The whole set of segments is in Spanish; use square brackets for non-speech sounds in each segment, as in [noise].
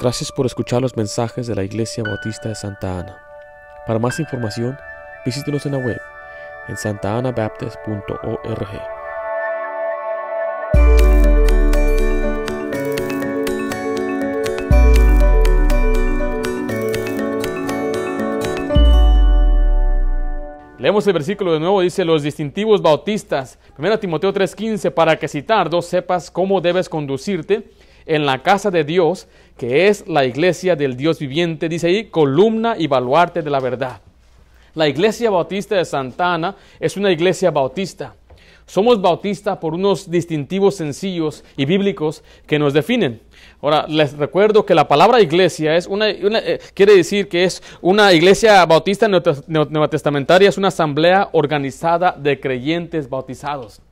Gracias por escuchar los mensajes de la Iglesia Bautista de Santa Ana. Para más información, visítenos en la web en santaanabaptist.org. Leemos el versículo de nuevo, dice los distintivos bautistas. 1 Timoteo 3:15, para que citar dos sepas cómo debes conducirte en la casa de Dios, que es la iglesia del Dios viviente, dice ahí, columna y baluarte de la verdad. La iglesia bautista de Santa Ana es una iglesia bautista. Somos bautistas por unos distintivos sencillos y bíblicos que nos definen. Ahora, les recuerdo que la palabra iglesia es una, eh, quiere decir que es una iglesia bautista neotestamentaria, es una asamblea organizada de creyentes bautizados.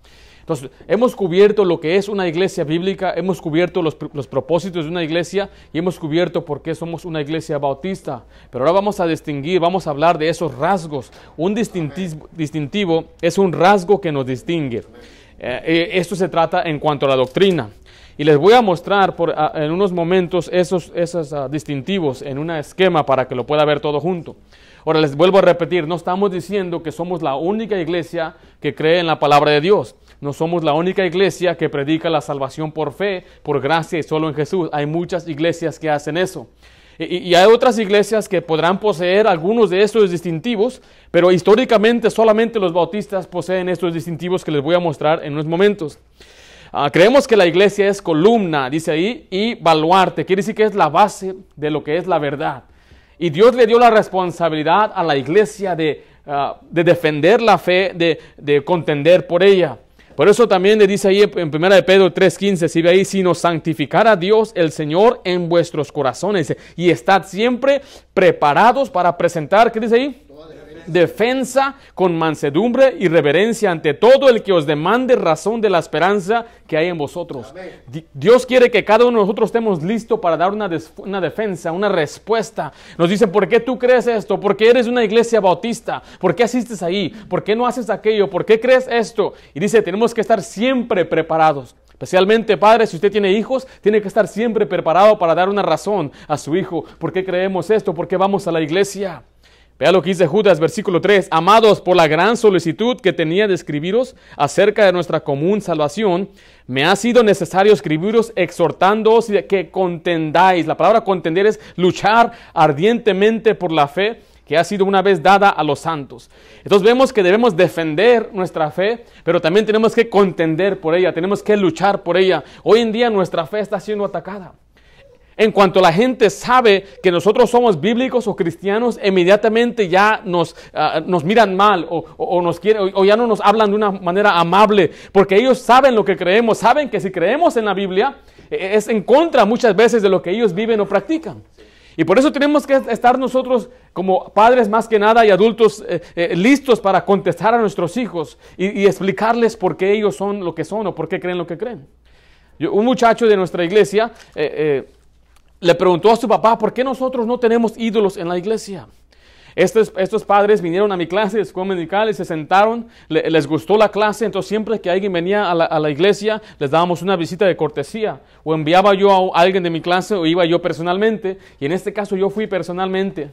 Entonces, hemos cubierto lo que es una iglesia bíblica, hemos cubierto los, propósitos de una iglesia y hemos cubierto por qué somos una iglesia bautista. Pero ahora vamos a distinguir, vamos a hablar de esos rasgos. Un distintivo, es un rasgo que nos distingue. Eh, eh, esto se trata en cuanto a la doctrina. Y les voy a mostrar por, en unos momentos esos, esos ah, distintivos en un esquema para que lo pueda ver todo junto. Ahora les vuelvo a repetir, no estamos diciendo que somos la única iglesia que cree en la palabra de Dios. No somos la única iglesia que predica la salvación por fe, por gracia y solo en Jesús. Hay muchas iglesias que hacen eso. Y, hay otras iglesias que podrán poseer algunos de estos distintivos, pero históricamente solamente los bautistas poseen estos distintivos que les voy a mostrar en unos momentos. Ah, creemos que la iglesia es columna, dice ahí, y baluarte, quiere decir que es la base de lo que es la verdad. Y Dios le dio la responsabilidad a la iglesia de, ah, defender la fe, de, de contender por ella. Por eso también le dice ahí en 1 de Pedro 3:15, si ve ahí, sino santificar a Dios el Señor en vuestros corazones y estad siempre preparados para presentar, ¿qué dice ahí? Defensa con mansedumbre y reverencia ante todo el que os demande razón de la esperanza que hay en vosotros. Dios quiere que cada uno de nosotros estemos listos para dar una, una defensa, una respuesta. Nos dice, ¿por qué tú crees esto? ¿Por qué eres una iglesia bautista? ¿Por qué asistes ahí? ¿Por qué no haces aquello? ¿Por qué crees esto? Y dice, tenemos que estar siempre preparados. Especialmente, padre, si usted tiene hijos, tiene que estar siempre preparado para dar una razón a su hijo. ¿Por qué creemos esto? ¿Por qué vamos a la iglesia? Vea lo que dice Judas, versículo 3. Amados, por la gran solicitud que tenía de escribiros acerca de nuestra común salvación, me ha sido necesario escribiros exhortándoos que contendáis. La palabra contender es luchar ardientemente por la fe que ha sido una vez dada a los santos. Entonces vemos que debemos defender nuestra fe, pero también tenemos que contender por ella, tenemos que luchar por ella. Hoy en día nuestra fe está siendo atacada. En cuanto la gente sabe que nosotros somos bíblicos o cristianos, inmediatamente ya nos, ah, nos miran mal o, nos quieren, o ya no nos hablan de una manera amable, porque ellos saben lo que creemos, saben que si creemos en la Biblia e, e, es en contra muchas veces de lo que ellos viven o practican. Y por eso tenemos que estar nosotros como padres más que nada y adultos eh, eh, listos para contestar a nuestros hijos y, explicarles por qué ellos son lo que son o por qué creen lo que creen. un muchacho de nuestra iglesia eh, le preguntó a su papá, ¿por qué nosotros no tenemos ídolos en la iglesia? Estos, estos padres vinieron a mi clase de escuela medical y se sentaron, les gustó la clase, entonces siempre que alguien venía a la, a la, iglesia les dábamos una visita de cortesía o enviaba yo a alguien de mi clase o iba yo personalmente y en este caso yo fui personalmente.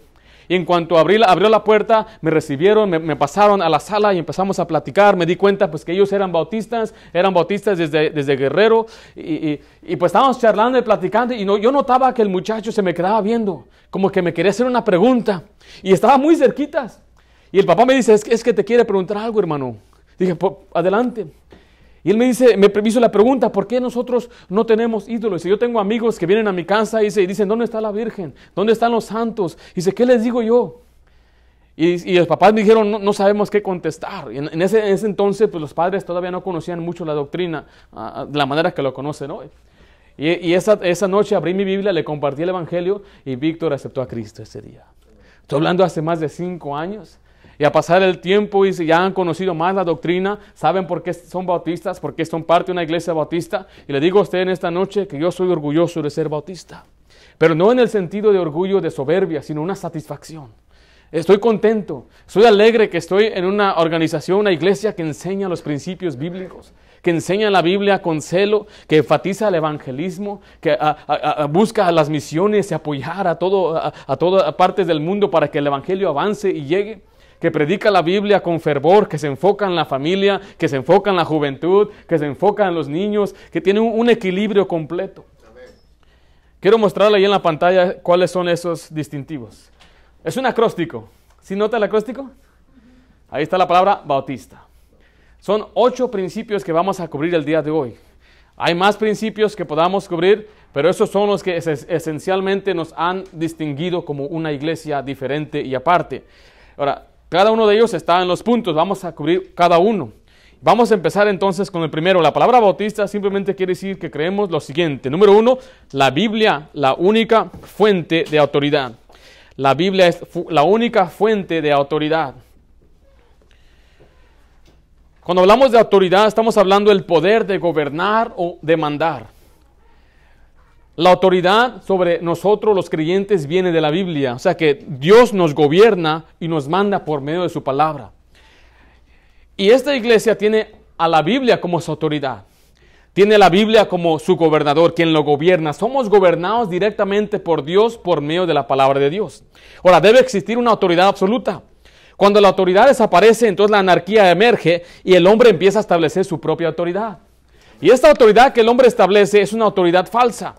Y en cuanto abrí abrió la puerta, me recibieron, me, pasaron a la sala y empezamos a platicar. Me di cuenta pues que ellos eran bautistas, eran bautistas desde, desde Guerrero. Y, pues estábamos charlando y platicando y no, yo notaba que el muchacho se me quedaba viendo, como que me quería hacer una pregunta. Y estaba muy cerquitas. Y el papá me dice, es que, te quiere preguntar algo, hermano. Dije, adelante. Y él me dice, me hizo la pregunta, ¿por qué nosotros no tenemos ídolos? Y yo tengo amigos que vienen a mi casa y, dicen, ¿dónde está la Virgen? ¿Dónde están los santos? Y dice, ¿qué les digo yo? Y, los papás me dijeron, no, sabemos qué contestar. Y en, ese, entonces, pues los padres todavía no conocían mucho la doctrina de la manera que lo conocen hoy. Y, esa, esa noche abrí mi Biblia, le compartí el Evangelio y Víctor aceptó a Cristo ese día. Estoy hablando hace más de cinco años. Y a pasar el tiempo y ya han conocido más la doctrina, saben por qué son bautistas, por qué son parte de una iglesia bautista. Y le digo a usted en esta noche que yo soy orgulloso de ser bautista. Pero no en el sentido de orgullo, de soberbia, sino una satisfacción. Estoy contento, soy alegre que estoy en una organización, una iglesia que enseña los principios bíblicos, que enseña la Biblia con celo, que enfatiza el evangelismo, que a- busca las misiones y apoyar a, a todas partes del mundo para que el evangelio avance y llegue, que predica la Biblia con fervor, que se enfoca en la familia, que se enfoca en la juventud, que se enfoca en los niños, que tiene un, equilibrio completo. Quiero mostrarle ahí en la pantalla cuáles son esos distintivos. Es un acróstico. ¿Sí nota el acróstico? Ahí está la palabra bautista. Son ocho principios que vamos a cubrir el día de hoy. Hay más principios que podamos cubrir, pero esos son los que es- esencialmente nos han distinguido como una iglesia diferente y aparte. Ahora, cada uno de ellos está en los puntos, vamos a cubrir cada uno. Vamos a empezar entonces con el primero. La palabra bautista simplemente quiere decir que creemos lo siguiente. Número uno, la Biblia, la única fuente de autoridad. La Biblia es la única fuente de autoridad. Cuando hablamos de autoridad, estamos hablando del poder de gobernar o de mandar. La autoridad sobre nosotros los creyentes viene de la Biblia, o sea que Dios nos gobierna y nos manda por medio de su palabra. Y esta iglesia tiene a la Biblia como su autoridad. Tiene la Biblia como su gobernador, quien lo gobierna. Somos gobernados directamente por Dios por medio de la palabra de Dios. Ahora, debe existir una autoridad absoluta. Cuando la autoridad desaparece, entonces la anarquía emerge y el hombre empieza a establecer su propia autoridad. Y esta autoridad que el hombre establece es una autoridad falsa.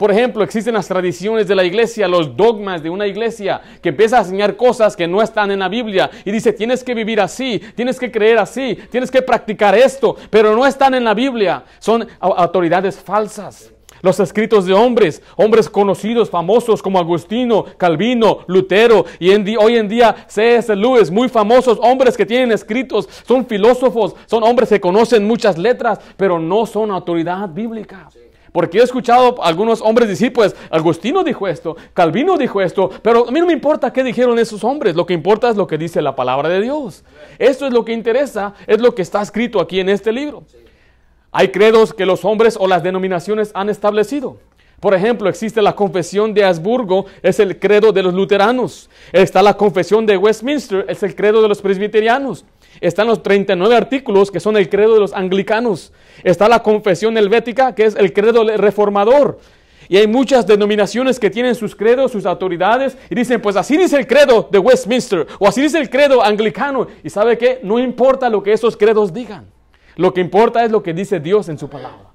Por ejemplo, existen las tradiciones de la iglesia, los dogmas de una iglesia que empieza a enseñar cosas que no están en la Biblia y dice, tienes que vivir así, tienes que creer así, tienes que practicar esto, pero no están en la Biblia. Son au- autoridades falsas. Los escritos de hombres, hombres conocidos, famosos como Agustino, Calvino, Lutero y hoy en día C.S. Lewis, muy famosos, hombres que tienen escritos, son filósofos, son hombres que conocen muchas letras, pero no son autoridad bíblica. Porque he escuchado a algunos hombres decir, pues Agustino dijo esto, Calvino dijo esto, pero a mí no me importa qué dijeron esos hombres, lo que importa es lo que dice la palabra de Dios. Esto es lo que interesa, es lo que está escrito aquí en este libro. Hay credos que los hombres o las denominaciones han establecido. Por ejemplo, existe la confesión de Habsburgo, es el credo de los luteranos. Está la confesión de Westminster, es el credo de los presbiterianos. Están los 39 artículos que son el credo de los anglicanos. Está la confesión helvética, que es el credo reformador. Y hay muchas denominaciones que tienen sus credos, sus autoridades, y dicen, pues así dice el credo de Westminster, o así dice el credo anglicano. Y sabe qué, no importa lo que esos credos digan. Lo que importa es lo que dice Dios en su palabra.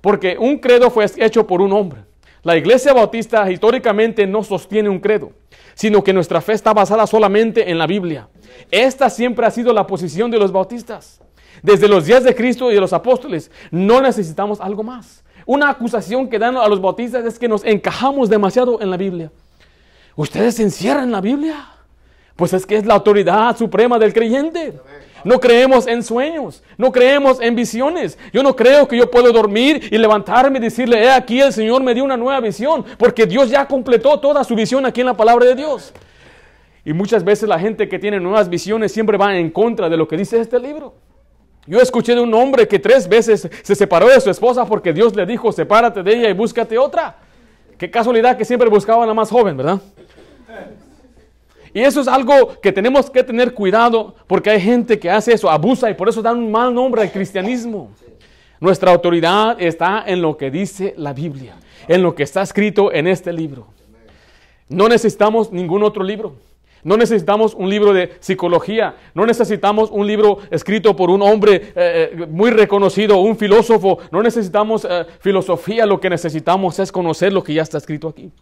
Porque un credo fue hecho por un hombre. La iglesia bautista históricamente no sostiene un credo, sino que nuestra fe está basada solamente en la Biblia. Esta siempre ha sido la posición de los bautistas. Desde los días de Cristo y de los apóstoles, no necesitamos algo más. Una acusación que dan a los bautistas es que nos encajamos demasiado en la Biblia. ¿Ustedes se encierran en la Biblia? Pues es que es la autoridad suprema del creyente. No creemos en sueños, no creemos en visiones. Yo no creo que yo puedo dormir y levantarme y decirle, he aquí el Señor me dio una nueva visión, porque Dios ya completó toda su visión aquí en la palabra de Dios. Y muchas veces la gente que tiene nuevas visiones siempre va en contra de lo que dice este libro. Yo escuché de un hombre que tres veces se separó de su esposa porque Dios le dijo, sepárate de ella y búscate otra. Qué casualidad que siempre buscaba a la más joven, ¿verdad? Y eso es algo que tenemos que tener cuidado porque hay gente que hace eso, abusa y por eso dan un mal nombre al cristianismo. Nuestra autoridad está en lo que dice la Biblia, en lo que está escrito en este libro. No necesitamos ningún otro libro. No necesitamos un libro de psicología, no necesitamos un libro escrito por un hombre eh, muy reconocido, un filósofo, no necesitamos eh, filosofía, lo que necesitamos es conocer lo que ya está escrito aquí.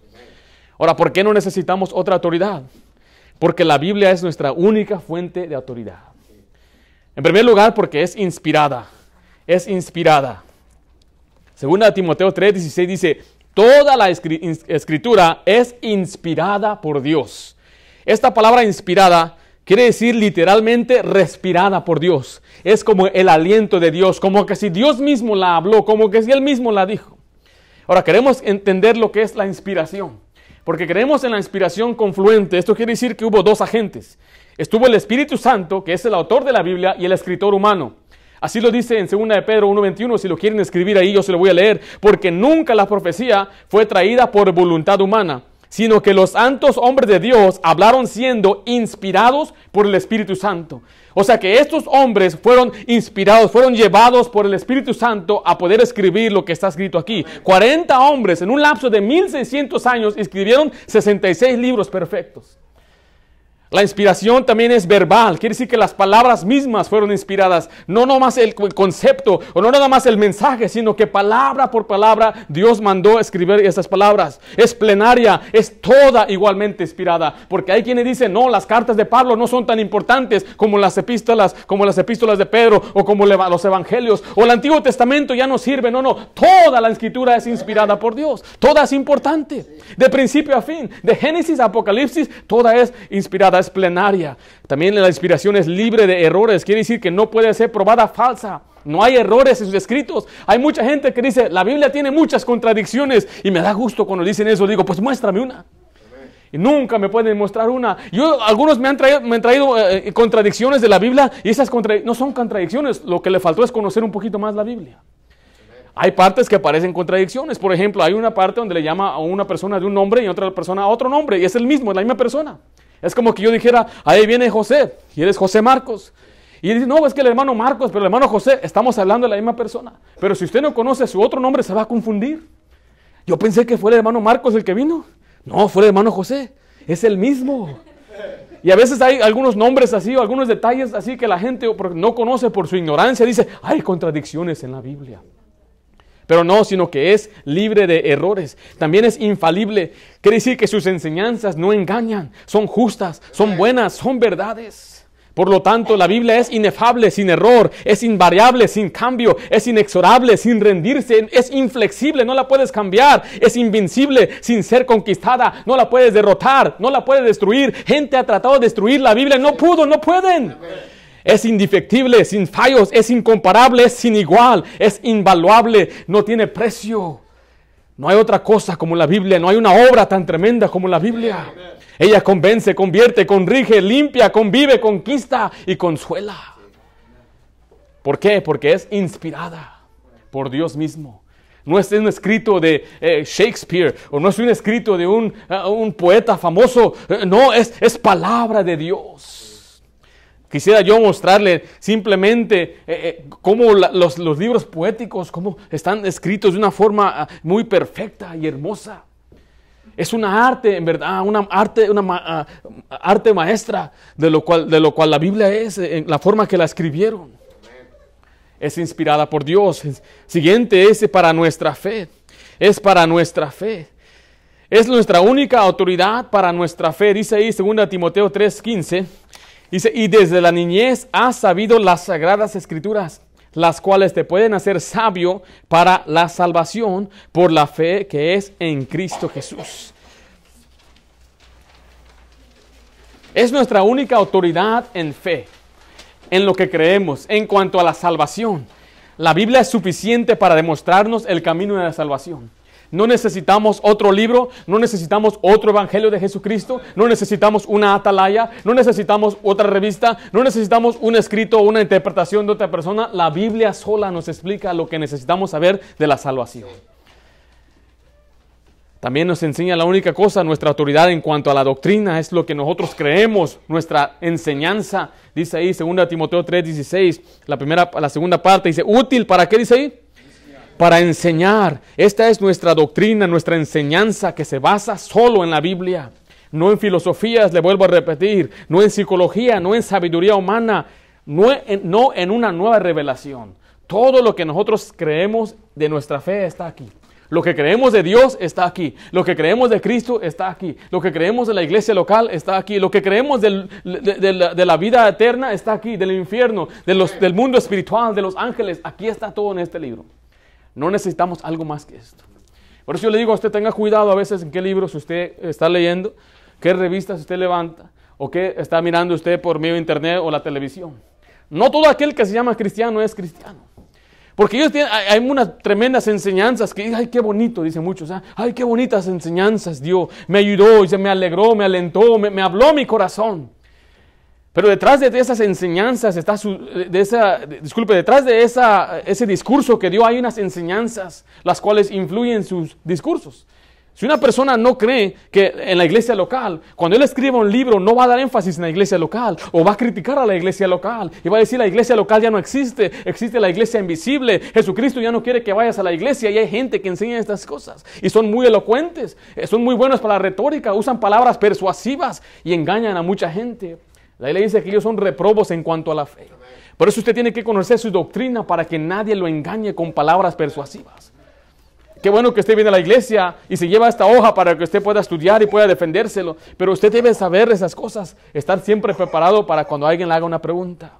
Ahora, ¿por qué no necesitamos otra autoridad? Porque la Biblia es nuestra única fuente de autoridad. En primer lugar, porque es inspirada, es inspirada. Segunda Timoteo 3:16 dice, toda la escritura es inspirada por Dios. Esta palabra inspirada quiere decir literalmente respirada por Dios. Es como el aliento de Dios, como que si Dios mismo la habló, como que si Él mismo la dijo. Ahora queremos entender lo que es la inspiración, porque creemos en la inspiración confluente. Esto quiere decir que hubo dos agentes. Estuvo el Espíritu Santo, que es el autor de la Biblia, y el escritor humano. Así lo dice en 2 de Pedro 1.21, si lo quieren escribir ahí yo se lo voy a leer, porque nunca la profecía fue traída por voluntad humana, sino que los santos hombres de Dios hablaron siendo inspirados por el Espíritu Santo. O sea que estos hombres fueron inspirados, fueron llevados por el Espíritu Santo a poder escribir lo que está escrito aquí. 40 hombres en un lapso de 1600 años escribieron 66 libros perfectos. La inspiración también es verbal, quiere decir que las palabras mismas fueron inspiradas, no nomás el concepto o no nada más el mensaje, sino que palabra por palabra Dios mandó escribir esas palabras. Es plenaria, es toda igualmente inspirada, porque hay quienes dicen, no, las cartas de Pablo no son tan importantes como las epístolas, como las epístolas de Pedro o como los evangelios o el Antiguo Testamento ya no sirve, no, no, toda la escritura es inspirada por Dios, toda es importante, de principio a fin, de Génesis a Apocalipsis, toda es inspirada es plenaria. También la inspiración es libre de errores. Quiere decir que no puede ser probada falsa. No hay errores en sus escritos. Hay mucha gente que dice, la Biblia tiene muchas contradicciones. Y me da gusto cuando dicen eso. Digo, pues muéstrame una. Y nunca me pueden mostrar una. Yo, algunos me han traído, me han traído eh, eh, contradicciones de la Biblia y esas no son contradicciones. Lo que le faltó es conocer un poquito más la Biblia. Hay partes que parecen contradicciones. Por ejemplo, hay una parte donde le llama a una persona de un nombre y otra persona a otro nombre. Y es el mismo, es la misma persona. Es como que yo dijera, ahí viene José, y eres José Marcos. Y dice, no, es que el hermano Marcos, pero el hermano José, estamos hablando de la misma persona. Pero si usted no conoce su otro nombre, se va a confundir. Yo pensé que fue el hermano Marcos el que vino. No, fue el hermano José. Es el mismo. Y a veces hay algunos nombres así o algunos detalles así que la gente no conoce por su ignorancia. Dice, hay contradicciones en la Biblia. Pero no, sino que es libre de errores. También es infalible. Quiere decir que sus enseñanzas no engañan, son justas, son buenas, son verdades. Por lo tanto, la Biblia es inefable, sin error, es invariable, sin cambio, es inexorable, sin rendirse, es inflexible, no la puedes cambiar, es invencible, sin ser conquistada, no la puedes derrotar, no la puedes destruir. Gente ha tratado de destruir la Biblia, no pudo, no pueden. Es indefectible, sin fallos, es incomparable, es sin igual, es invaluable, no tiene precio. No hay otra cosa como la Biblia, no hay una obra tan tremenda como la Biblia. Ella convence, convierte, corrige, limpia, convive, conquista y consuela. ¿Por qué? Porque es inspirada por Dios mismo. No es un escrito de eh, Shakespeare o no es un escrito de un, uh, poeta famoso. Eh, no, es, es palabra de Dios. Quisiera yo mostrarle simplemente eh, eh, cómo los, libros poéticos, cómo están escritos de una forma ah, muy perfecta y hermosa. Es una arte, en verdad, una arte, una ah, arte maestra de lo, cual, de lo cual la Biblia es, en la forma que la escribieron. Es inspirada por Dios. Siguiente es para nuestra fe. Es para nuestra fe. Es nuestra única autoridad para nuestra fe. Dice ahí 2 Timoteo 3:15. Dice, y desde la niñez has sabido las sagradas escrituras, las cuales te pueden hacer sabio para la salvación por la fe que es en Cristo Jesús. Es nuestra única autoridad en fe, en lo que creemos, en cuanto a la salvación. La Biblia es suficiente para demostrarnos el camino de la salvación. No necesitamos otro libro, no necesitamos otro evangelio de Jesucristo, no necesitamos una atalaya, no necesitamos otra revista, no necesitamos un escrito o una interpretación de otra persona. La Biblia sola nos explica lo que necesitamos saber de la salvación. También nos enseña la única cosa, nuestra autoridad en cuanto a la doctrina, es lo que nosotros creemos, nuestra enseñanza. Dice ahí, 2 Timoteo 3:16, la primera, la segunda parte dice, útil, ¿para qué dice ahí? Para enseñar. Esta es nuestra doctrina, nuestra enseñanza que se basa solo en la Biblia. No en filosofías, le vuelvo a repetir, no en psicología, no en sabiduría humana, no en, una nueva revelación. Todo lo que nosotros creemos de nuestra fe está aquí. Lo que creemos de Dios está aquí. Lo que creemos de Cristo está aquí. Lo que creemos de la iglesia local está aquí. Lo que creemos de, la, vida eterna está aquí. Del infierno, del mundo espiritual, de los ángeles. Aquí está todo en este libro. No necesitamos algo más que esto. Por eso yo le digo a usted, tenga cuidado a veces en qué libros usted está leyendo, qué revistas usted levanta o qué está mirando usted por medio de internet o la televisión. No todo aquel que se llama cristiano es cristiano. Porque ellos tienen, hay unas tremendas enseñanzas que, ay, qué bonito, dicen muchos, ¿ah? ay, qué bonitas enseñanzas Dios, me ayudó, y se me alegró, me alentó, me, me habló mi corazón. Pero detrás de esas enseñanzas está su, de esa, disculpe, detrás de ese discurso que dio hay unas enseñanzas, las cuales influyen sus discursos. Si una persona no cree que en la iglesia local, cuando él escriba un libro, no va a dar énfasis en la iglesia local o va a criticar a la iglesia local y va a decir la iglesia local ya no existe, existe la iglesia invisible, Jesucristo ya no quiere que vayas a la iglesia y hay gente que enseña estas cosas y son muy elocuentes, eh, son muy buenos para la retórica, usan palabras persuasivas y engañan a mucha gente. La ley dice que ellos son reprobos en cuanto a la fe. Por eso usted tiene que conocer su doctrina para que nadie lo engañe con palabras persuasivas. Qué bueno que usted viene a la iglesia y se lleva esta hoja para que usted pueda estudiar y pueda defendérselo. Pero usted debe saber esas cosas, estar siempre preparado para cuando alguien le haga una pregunta.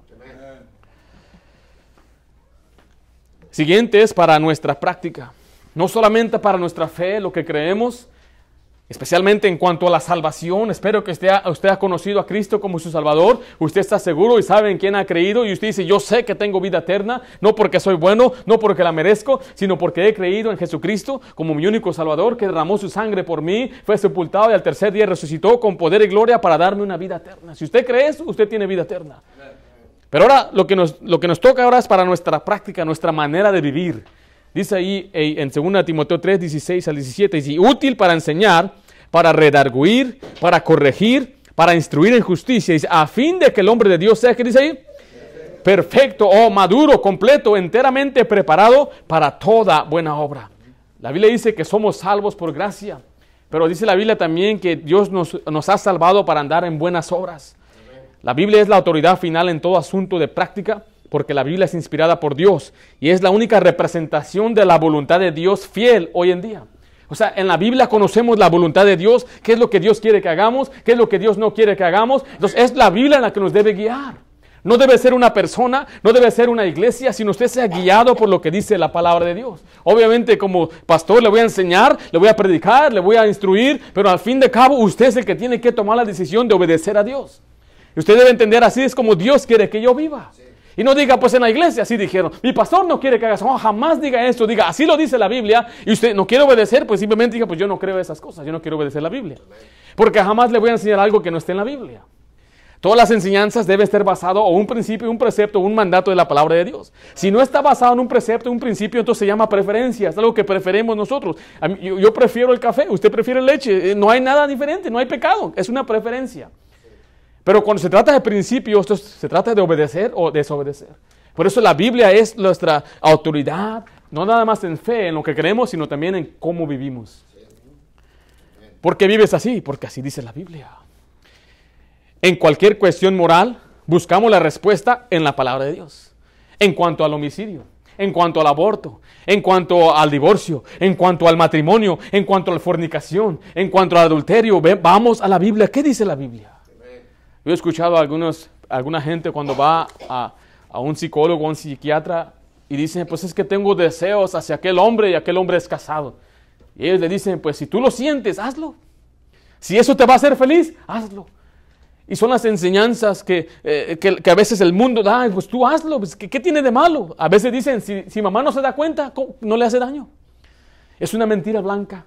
Siguiente es para nuestra práctica. No solamente para nuestra fe, lo que creemos, especialmente en cuanto a la salvación. Espero que usted, usted ha conocido a Cristo como su Salvador. Usted está seguro y sabe en quién ha creído. Y usted dice, yo sé que tengo vida eterna, no porque soy bueno, no porque la merezco, sino porque he creído en Jesucristo como mi único Salvador, que derramó su sangre por mí, fue sepultado y al tercer día resucitó con poder y gloria para darme una vida eterna. Si usted cree eso, usted tiene vida eterna. Pero ahora lo que nos, lo que nos toca ahora es para nuestra práctica, nuestra manera de vivir. Dice ahí en 2 Timoteo 3, 16 al 17, dice, útil para enseñar, para redarguir, para corregir, para instruir en justicia, a fin de que el hombre de Dios sea, ¿qué dice ahí? Perfecto o maduro, completo, enteramente preparado para toda buena obra. La Biblia dice que somos salvos por gracia, pero dice la Biblia también que Dios nos ha salvado para andar en buenas obras. La Biblia es la autoridad final en todo asunto de práctica porque la Biblia es inspirada por Dios y es la única representación de la voluntad de Dios fiel hoy en día. O sea, en la Biblia conocemos la voluntad de Dios, qué es lo que Dios quiere que hagamos, qué es lo que Dios no quiere que hagamos. Entonces, es la Biblia en la que nos debe guiar. No debe ser una persona, no debe ser una iglesia, sino usted sea guiado por lo que dice la palabra de Dios. Obviamente como pastor le voy a enseñar, le voy a predicar, le voy a instruir, pero al fin de cabo usted es el que tiene que tomar la decisión de obedecer a Dios. Y usted debe entender así es como Dios quiere que yo viva. Y no diga, pues en la iglesia así dijeron, mi pastor no quiere que hagas, no, jamás diga esto, diga, así lo dice la Biblia, y usted no quiere obedecer, pues simplemente diga, pues yo no creo esas cosas, yo no quiero obedecer la Biblia. Porque jamás le voy a enseñar algo que no esté en la Biblia. Todas las enseñanzas deben estar basado o un principio, un precepto, un mandato de la palabra de Dios. Si no está basado en un precepto, un principio, entonces se llama preferencia, es algo que preferimos nosotros. Yo, yo prefiero el café, usted prefiere leche, eh, no hay nada diferente, no hay pecado, es una preferencia. Pero cuando se trata de principios, se trata de obedecer o desobedecer. Por eso la Biblia es nuestra autoridad, no nada más en fe, en lo que creemos, sino también en cómo vivimos. ¿Por qué vives así? Porque así dice la Biblia. En cualquier cuestión moral, buscamos la respuesta en la palabra de Dios. En cuanto al homicidio, en cuanto al aborto, en cuanto al divorcio, en cuanto al matrimonio, en cuanto a la fornicación, en cuanto al adulterio, vamos a la Biblia. ¿Qué dice la Biblia? Yo he escuchado a algunos, alguna gente cuando va a, a un psicólogo o un psiquiatra y dicen, pues es que tengo deseos hacia aquel hombre y aquel hombre es casado. Y ellos le dicen, pues si tú lo sientes, hazlo. Si eso te va a hacer feliz, hazlo. Y son las enseñanzas que, eh, que, a veces el mundo da, pues tú hazlo, pues, ¿qué, ¿qué, tiene de malo? A veces dicen, si, si mamá no se da cuenta, no le hace daño. Es una mentira blanca.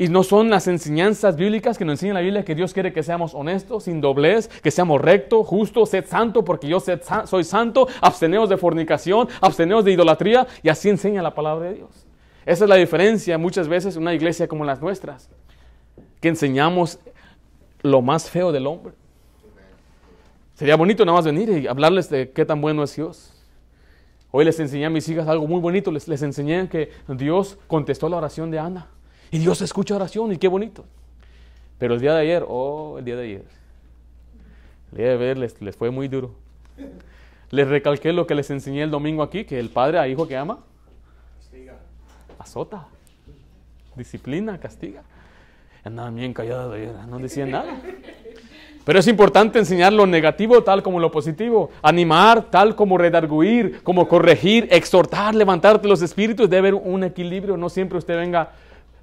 Y no son las enseñanzas bíblicas que nos enseña la Biblia que Dios quiere que seamos honestos, sin doblez, que seamos rectos, justos, sed santo porque yo soy santo, absteneos de fornicación, absteneos de idolatría y así enseña la palabra de Dios. Esa es la diferencia muchas veces en una iglesia como las nuestras, que enseñamos lo más feo del hombre. Sería bonito nada más venir y hablarles de qué tan bueno es Dios. Hoy les enseñé a mis hijas algo muy bonito, les, les enseñé que Dios contestó la oración de Ana. Y Dios escucha oración y qué bonito. Pero el día de ayer, oh, el día de ayer, el día de ayer les, les fue muy duro. Les recalqué lo que les enseñé el domingo aquí, que el padre a hijo que ama, castiga. azota, disciplina, castiga. Andaban bien callados, no decían nada. Pero es importante enseñar lo negativo tal como lo positivo, animar tal como redarguir, como corregir, exhortar, levantarte los espíritus, debe haber un equilibrio, no siempre usted venga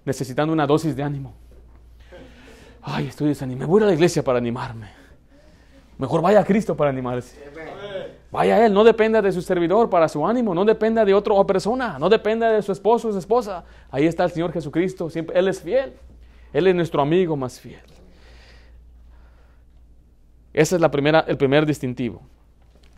necesitando una dosis de ánimo. Ay, estoy desanimado. Voy a la iglesia para animarme. Mejor vaya a Cristo para animarse. Vaya a Él, no dependa de su servidor para su ánimo, no dependa de otra persona, no dependa de su esposo o su esposa. Ahí está el Señor Jesucristo, siempre Él es fiel. Él es nuestro amigo más fiel. Ese es la primera, el primer distintivo.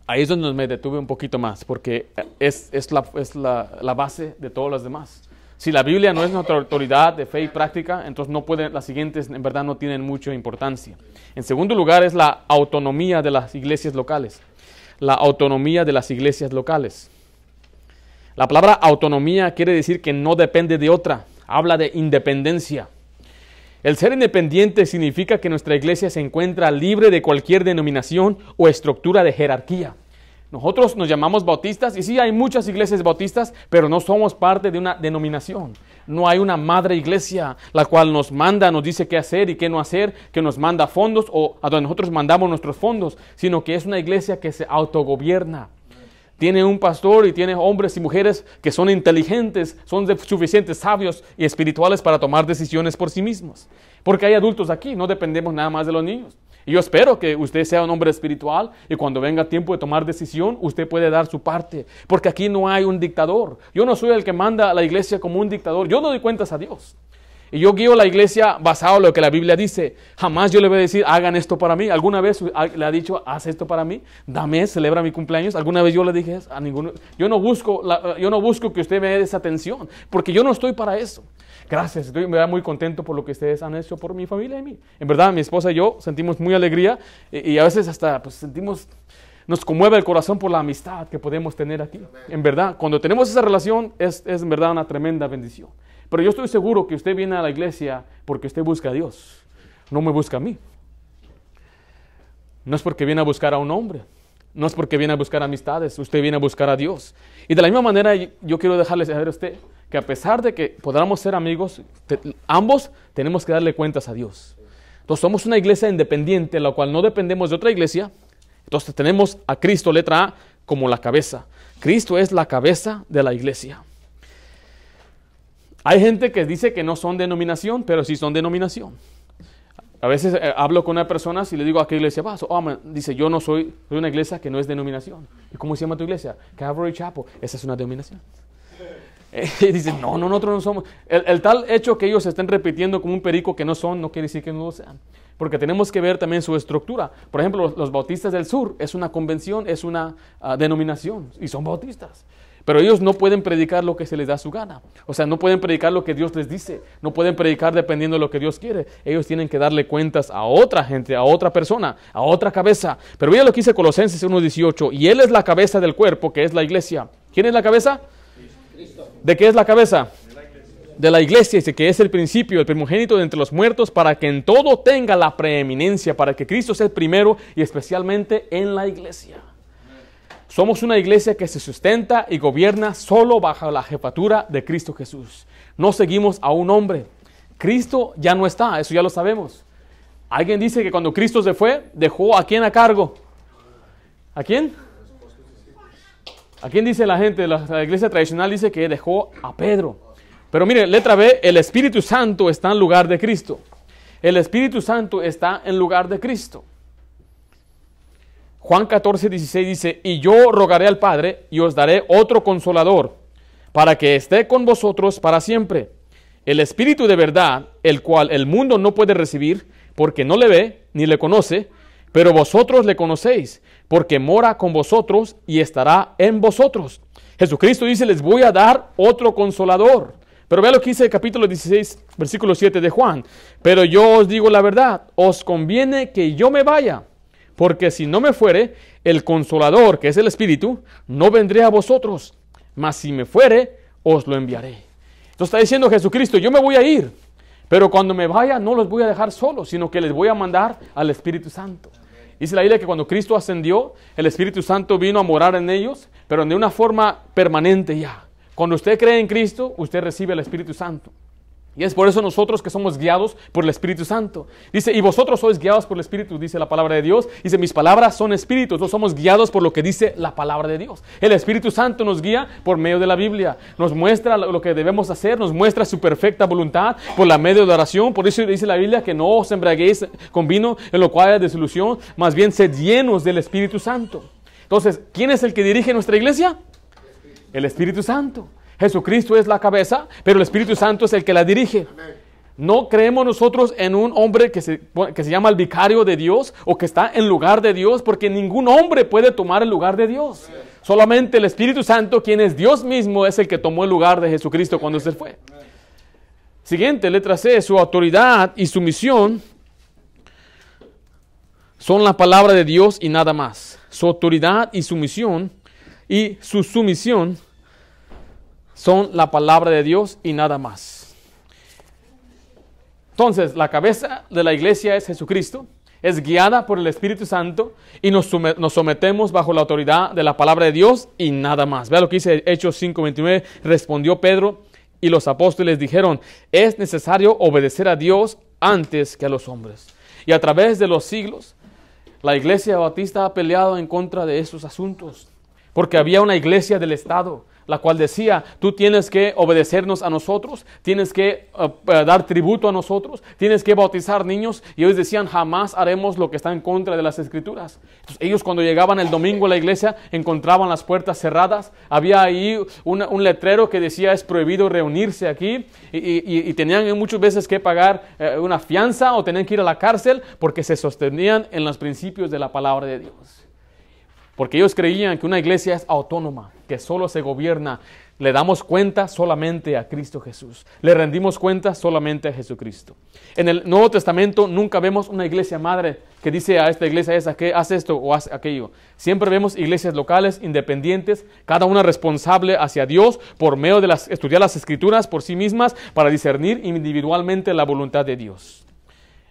Ahí es donde me detuve un poquito más, porque es, la, la base de todos los demás. Si la Biblia no es nuestra autoridad de fe y práctica, entonces no pueden, las siguientes en verdad no tienen mucha importancia. En segundo lugar es la autonomía de las iglesias locales. La autonomía de las iglesias locales. La palabra autonomía quiere decir que no depende de otra. Habla de independencia. El ser independiente significa que nuestra iglesia se encuentra libre de cualquier denominación o estructura de jerarquía. Nosotros nos llamamos bautistas y sí hay muchas iglesias bautistas, pero no somos parte de una denominación. No hay una madre iglesia la cual nos manda, nos dice qué hacer y qué no hacer, que nos manda fondos o a donde nosotros mandamos nuestros fondos, sino que es una iglesia que se autogobierna. Tiene un pastor y tiene hombres y mujeres que son inteligentes, son suficientes sabios y espirituales para tomar decisiones por sí mismos. Porque hay adultos aquí, no dependemos nada más de los niños. Y yo espero que usted sea un hombre espiritual y cuando venga tiempo de tomar decisión, usted puede dar su parte. Porque aquí no hay un dictador. Yo no soy el que manda a la iglesia como un dictador. Yo no doy cuentas a Dios. Y yo guío la iglesia basado en lo que la Biblia dice. Jamás yo le voy a decir, hagan esto para mí. ¿Alguna vez le ha dicho, haz esto para mí? Dame, celebra mi cumpleaños. ¿Alguna vez yo le dije a ninguno? Yo no busco, yo no busco que usted me dé esa atención, porque yo no estoy para eso. Gracias, estoy muy contento por lo que ustedes han hecho por mi familia y mí. En verdad, mi esposa y yo sentimos muy alegría y, a veces hasta pues, sentimos, nos conmueve el corazón por la amistad que podemos tener aquí. En verdad, cuando tenemos esa relación es, es en verdad una tremenda bendición. Pero yo estoy seguro que usted viene a la iglesia porque usted busca a Dios, no me busca a mí. No es porque viene a buscar a un hombre, no es porque viene a buscar amistades, usted viene a buscar a Dios. Y de la misma manera yo quiero dejarles saber a usted que a pesar de que podamos ser amigos, ambos tenemos que darle cuentas a Dios. Entonces somos una iglesia independiente, la cual no dependemos de otra iglesia. Entonces tenemos a Cristo, letra A, como la cabeza. Cristo es la cabeza de la iglesia. Hay gente que dice que no son denominación, pero sí son denominación. A veces eh, hablo con una persona y le digo a qué iglesia vas. Oh, dice, yo no soy, soy una iglesia que no es denominación. ¿Y cómo se llama tu iglesia? Calvary Chapel. Esa es una denominación. [laughs] Y dicen, no, no, nosotros no somos. El, tal hecho que ellos estén repitiendo como un perico que no son, no quiere decir que no lo sean. Porque tenemos que ver también su estructura. Por ejemplo, los, bautistas del sur es una convención, es una ah, denominación y son bautistas. Pero ellos no pueden predicar lo que se les da su gana. O sea, no pueden predicar lo que Dios les dice. No pueden predicar dependiendo de lo que Dios quiere. Ellos tienen que darle cuentas a otra gente, a otra persona, a otra cabeza. Pero mira lo que dice Colosenses 1.18. Y Él es la cabeza del cuerpo, que es la iglesia. ¿Quién es la cabeza? ¿De qué es la cabeza? De la iglesia, dice que es el principio, el primogénito de entre los muertos, para que en todo tenga la preeminencia, para que Cristo sea el primero y especialmente en la iglesia. Somos una iglesia que se sustenta y gobierna solo bajo la jefatura de Cristo Jesús. No seguimos a un hombre. Cristo ya no está, eso ya lo sabemos. Alguien dice que cuando Cristo se fue, dejó a quién a cargo. ¿A quién? ¿A quién dice la gente? La, iglesia tradicional dice que dejó a Pedro. Pero mire, letra B, el Espíritu Santo está en lugar de Cristo. El Espíritu Santo está en lugar de Cristo. Juan 14, 16 dice, y yo rogaré al Padre y os daré otro consolador, para que esté con vosotros para siempre. El Espíritu de verdad, el cual el mundo no puede recibir, porque no le ve ni le conoce, pero vosotros le conocéis, porque mora con vosotros y estará en vosotros. Jesucristo dice, les voy a dar otro consolador. Pero vea lo que dice el capítulo 16, versículo 7 de Juan. Pero yo os digo la verdad, os conviene que yo me vaya, porque si no me fuere, el consolador, que es el Espíritu, no vendré a vosotros, mas si me fuere, os lo enviaré. Entonces está diciendo Jesucristo, yo me voy a ir, pero cuando me vaya no los voy a dejar solos, sino que les voy a mandar al Espíritu Santo. Dice la Biblia que cuando Cristo ascendió, el Espíritu Santo vino a morar en ellos, pero de una forma permanente ya. Cuando usted cree en Cristo, usted recibe el Espíritu Santo. Y es por eso nosotros que somos guiados por el Espíritu Santo. Dice, y vosotros sois guiados por el Espíritu, dice la palabra de Dios. Dice, mis palabras son espíritus, nosotros somos guiados por lo que dice la palabra de Dios. El Espíritu Santo nos guía por medio de la Biblia. Nos muestra lo que debemos hacer, nos muestra su perfecta voluntad por la medio de oración. Por eso dice la Biblia que no os embraguéis con vino en lo cual hay desilusión, más bien sed llenos del Espíritu Santo. Entonces, ¿quién es el que dirige nuestra iglesia? El Espíritu Santo. Jesucristo es la cabeza, pero el Espíritu Santo es el que la dirige. No creemos nosotros en un hombre que se, que se, llama el vicario de Dios o que está en lugar de Dios, porque ningún hombre puede tomar el lugar de Dios. Solamente el Espíritu Santo, quien es Dios mismo, es el que tomó el lugar de Jesucristo cuando se fue. Siguiente, letra C, su autoridad y su misión son la palabra de Dios y nada más. Su autoridad y su misión y su sumisión son la palabra de Dios y nada más. Entonces, la cabeza de la iglesia es Jesucristo, es guiada por el Espíritu Santo y nos, sometemos bajo la autoridad de la palabra de Dios y nada más. Vea lo que dice Hechos 5:29, respondió Pedro y los apóstoles dijeron, es necesario obedecer a Dios antes que a los hombres. Y a través de los siglos, la iglesia bautista ha peleado en contra de esos asuntos, porque había una iglesia del Estado, la cual decía, tú tienes que obedecernos a nosotros, tienes que uh, uh, dar tributo a nosotros, tienes que bautizar niños. Y ellos decían, jamás haremos lo que está en contra de las escrituras. Ellos cuando llegaban el domingo a la iglesia encontraban las puertas cerradas, había ahí un letrero que decía, es prohibido reunirse aquí, y, tenían muchas veces que pagar eh, una fianza o tenían que ir a la cárcel porque se sostenían en los principios de la palabra de Dios. Porque ellos creían que una iglesia es autónoma, que solo se gobierna. Le damos cuenta solamente a Cristo Jesús. Le rendimos cuenta solamente a Jesucristo. En el Nuevo Testamento nunca vemos una iglesia madre que dice a esta iglesia esa que haz esto o haz aquello. Siempre vemos iglesias locales, independientes, cada una responsable hacia Dios por medio de las, estudiar las escrituras por sí mismas para discernir individualmente la voluntad de Dios.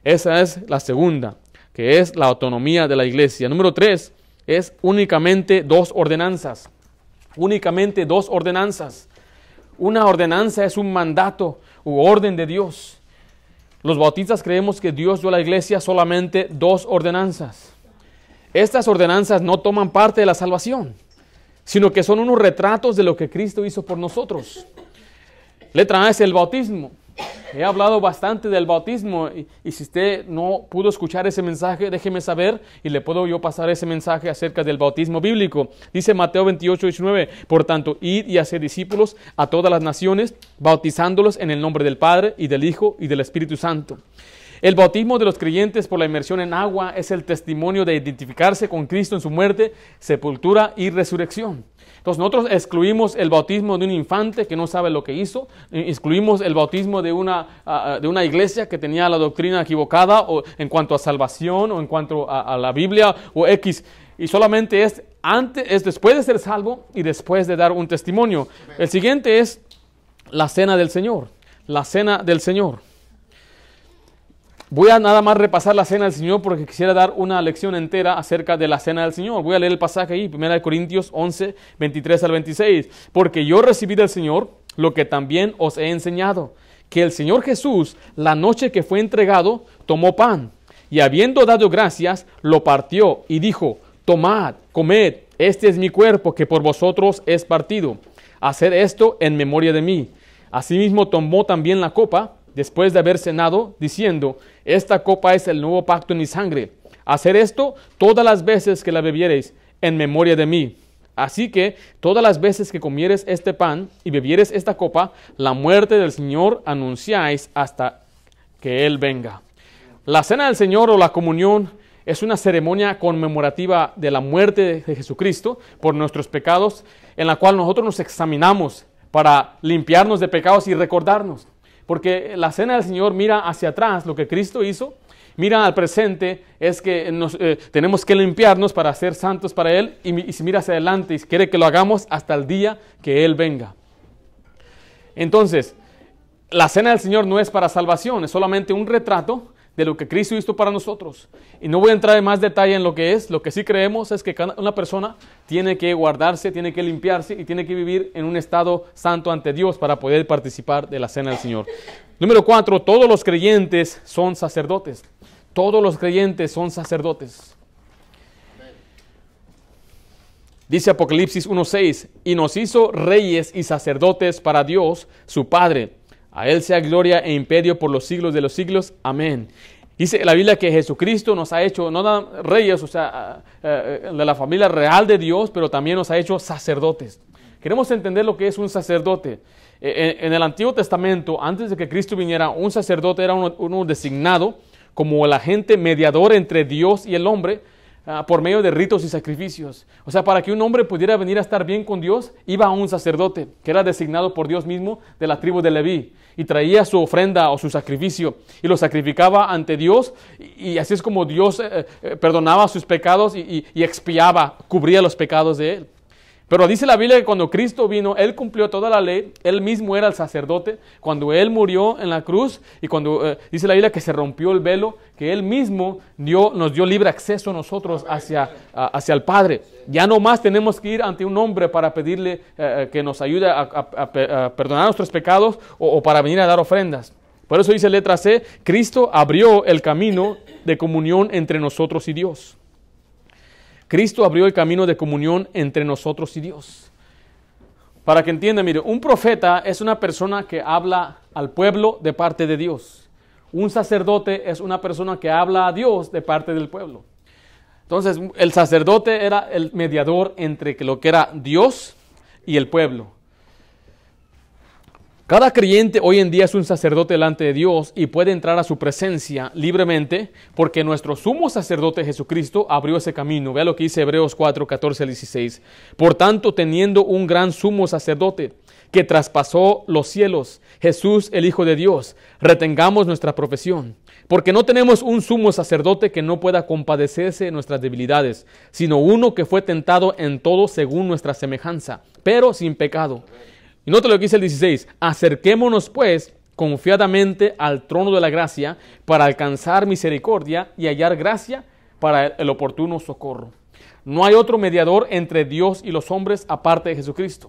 Esa es la segunda, que es la autonomía de la iglesia. Número tres, es únicamente dos ordenanzas. Únicamente dos ordenanzas. Una ordenanza es un mandato u orden de Dios. Los bautistas creemos que Dios dio a la iglesia solamente dos ordenanzas. Estas ordenanzas no toman parte de la salvación, sino que son unos retratos de lo que Cristo hizo por nosotros. Letra A es el bautismo. He hablado bastante del bautismo y, si usted no pudo escuchar ese mensaje, déjeme saber y le puedo yo pasar ese mensaje acerca del bautismo bíblico. Dice Mateo 28, 19, por tanto, id y hacer discípulos a todas las naciones, bautizándolos en el nombre del Padre y del Hijo y del Espíritu Santo. El bautismo de los creyentes por la inmersión en agua es el testimonio de identificarse con Cristo en su muerte, sepultura y resurrección. Entonces nosotros excluimos el bautismo de un infante que no sabe lo que hizo, eh, excluimos el bautismo de una, ah, ah, de una iglesia que tenía la doctrina equivocada o en cuanto a salvación o en cuanto a, la Biblia o X. Y solamente es, antes, es después de ser salvo y después de dar un testimonio. El siguiente es la cena del Señor. La cena del Señor. Voy a nada más repasar la cena del Señor porque quisiera dar una lección entera acerca de la cena del Señor. Voy a leer el pasaje ahí, 1 Corintios 11, 23 al 26. Porque yo recibí del Señor lo que también os he enseñado, que el Señor Jesús, la noche que fue entregado, tomó pan y habiendo dado gracias, lo partió y dijo, tomad, comed, este es mi cuerpo que por vosotros es partido. Haced esto en memoria de mí. Asimismo tomó también la copa después de haber cenado, diciendo, esta copa es el nuevo pacto en mi sangre. Hacer esto todas las veces que la bebiereis en memoria de mí. Así que todas las veces que comieres este pan y bebieres esta copa, la muerte del Señor anunciáis hasta que Él venga. La cena del Señor o la comunión es una ceremonia conmemorativa de la muerte de Jesucristo por nuestros pecados, en la cual nosotros nos examinamos para limpiarnos de pecados y recordarnos. Porque la cena del Señor mira hacia atrás lo que Cristo hizo, mira al presente, es que nos, eh, tenemos que limpiarnos para ser santos para Él, y, y mira hacia adelante y quiere que lo hagamos hasta el día que Él venga. Entonces, la cena del Señor no es para salvación, es solamente un retrato de lo que Cristo hizo para nosotros. Y no voy a entrar en más detalle en lo que es, lo que sí creemos es que una persona tiene que guardarse, tiene que limpiarse y tiene que vivir en un estado santo ante Dios para poder participar de la cena del Señor. Número cuatro, todos los creyentes son sacerdotes. Todos los creyentes son sacerdotes. Dice Apocalipsis 1.6, y nos hizo reyes y sacerdotes para Dios, su Padre. A Él sea gloria e imperio por los siglos de los siglos. Amén. Dice la Biblia que Jesucristo nos ha hecho, no reyes, o sea, de la familia real de Dios, pero también nos ha hecho sacerdotes. Queremos entender lo que es un sacerdote. Eh, en, el Antiguo Testamento, antes de que Cristo viniera, un sacerdote era uno, designado como el agente mediador entre Dios y el hombre ah, por medio de ritos y sacrificios. O sea, para que un hombre pudiera venir a estar bien con Dios, iba a un sacerdote que era designado por Dios mismo de la tribu de Leví y traía su ofrenda o su sacrificio y lo sacrificaba ante Dios y, así es como Dios eh, eh, perdonaba sus pecados y expiaba, cubría los pecados de él. Pero dice la Biblia que cuando Cristo vino, Él cumplió toda la ley, Él mismo era el sacerdote, cuando Él murió en la cruz y cuando eh, dice la Biblia que se rompió el velo, que Él mismo dio, nos dio libre acceso a nosotros hacia, hacia el Padre. Ya no más tenemos que ir ante un hombre para pedirle eh, eh, que nos ayude a, perdonar nuestros pecados o, o para venir a dar ofrendas. Por eso dice letra C, Cristo abrió el camino de comunión entre nosotros y Dios. Cristo abrió el camino de comunión entre nosotros y Dios. Para que entiendan, mire, un profeta es una persona que habla al pueblo de parte de Dios. Un sacerdote es una persona que habla a Dios de parte del pueblo. Entonces, el sacerdote era el mediador entre lo que era Dios y el pueblo. Cada creyente hoy en día es un sacerdote delante de Dios y puede entrar a su presencia libremente porque nuestro sumo sacerdote Jesucristo abrió ese camino. Vea lo que dice Hebreos 4, 14 al 16. Por tanto, teniendo un gran sumo sacerdote que traspasó los cielos, Jesús el Hijo de Dios, retengamos nuestra profesión. Porque no tenemos un sumo sacerdote que no pueda compadecerse de nuestras debilidades, sino uno que fue tentado en todo según nuestra semejanza, pero sin pecado. Y note lo que dice el 16, acerquémonos pues confiadamente al trono de la gracia para alcanzar misericordia y hallar gracia para el oportuno socorro. No hay otro mediador entre Dios y los hombres aparte de Jesucristo.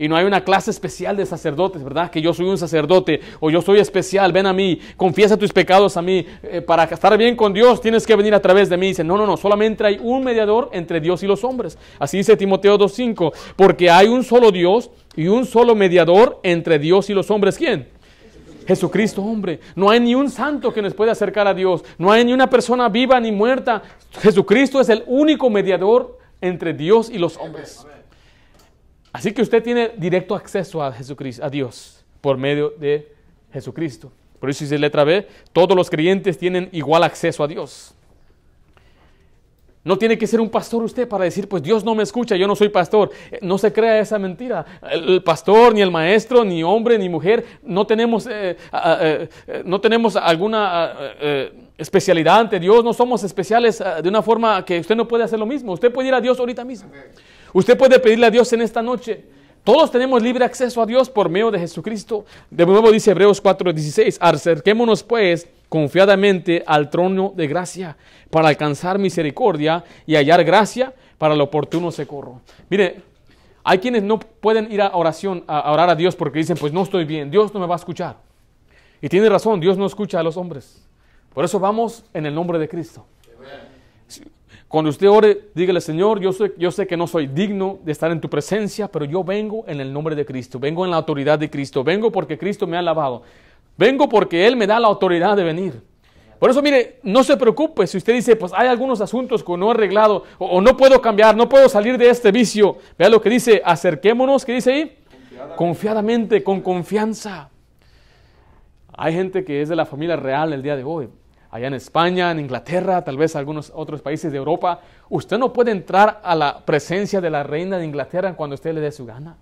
Y no hay una clase especial de sacerdotes, ¿verdad? Que yo soy un sacerdote o yo soy especial, ven a mí, confiesa tus pecados a mí. Eh, para estar bien con Dios tienes que venir a través de mí. Dice, no, no, no, solamente hay un mediador entre Dios y los hombres. Así dice Timoteo 2.5, porque hay un solo Dios y un solo mediador entre Dios y los hombres. ¿Quién? Jesucristo, hombre. No hay ni un santo que nos pueda acercar a Dios. No hay ni una persona viva ni muerta. Jesucristo es el único mediador entre Dios y los hombres. Así que usted tiene directo acceso a Jesucristo, a Dios, por medio de Jesucristo. Por eso dice letra B, todos los creyentes tienen igual acceso a Dios. No tiene que ser un pastor usted para decir, pues Dios no me escucha, yo no soy pastor. No se crea esa mentira. El pastor, ni el maestro, ni hombre, ni mujer, no tenemos, eh, eh, eh, no tenemos alguna especialidad ante Dios, no somos especiales de una forma que usted no puede hacer lo mismo. Usted puede ir a Dios ahorita mismo. Usted puede pedirle a Dios en esta noche. Todos tenemos libre acceso a Dios por medio de Jesucristo. De nuevo dice Hebreos 4:16, acerquémonos pues confiadamente al trono de gracia para alcanzar misericordia y hallar gracia para el oportuno socorro. Mire, hay quienes no pueden ir a oración, a orar a Dios porque dicen, pues no estoy bien, Dios no me va a escuchar. Y tiene razón, Dios no escucha a los hombres. Por eso vamos en el nombre de Cristo. Cuando usted ore, dígale, Señor, yo, sé, yo sé que no soy digno de estar en tu presencia, pero yo vengo en el nombre de Cristo, vengo en la autoridad de Cristo, vengo porque Cristo me ha lavado, vengo porque Él me da la autoridad de venir. Por eso, mire, no se preocupe si usted dice, pues hay algunos asuntos que no he arreglado o, no puedo cambiar, no puedo salir de este vicio. Vea lo que dice, acerquémonos, ¿qué dice ahí? Confiadamente, Confiadamente con confianza. Hay gente que es de la familia real el día de hoy. Allá en España, en Inglaterra, tal vez algunos otros países de Europa, usted no puede entrar a la presencia de la reina de Inglaterra cuando usted le dé su gana.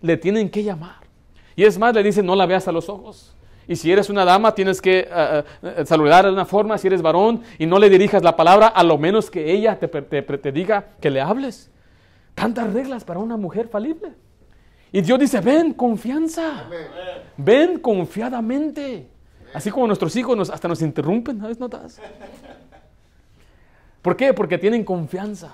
Le tienen que llamar. Y es más, le dicen, no la veas a los ojos. Y si eres una dama, tienes que uh, uh, saludar de una forma, si eres varón, y no le dirijas la palabra, a lo menos que ella te, te, te diga que le hables. Tantas reglas para una mujer falible. Y Dios dice, ven confianza, ven confiadamente. Así como nuestros hijos nos, hasta nos interrumpen, ¿sabes? ¿Notas? ¿Por qué? Porque tienen confianza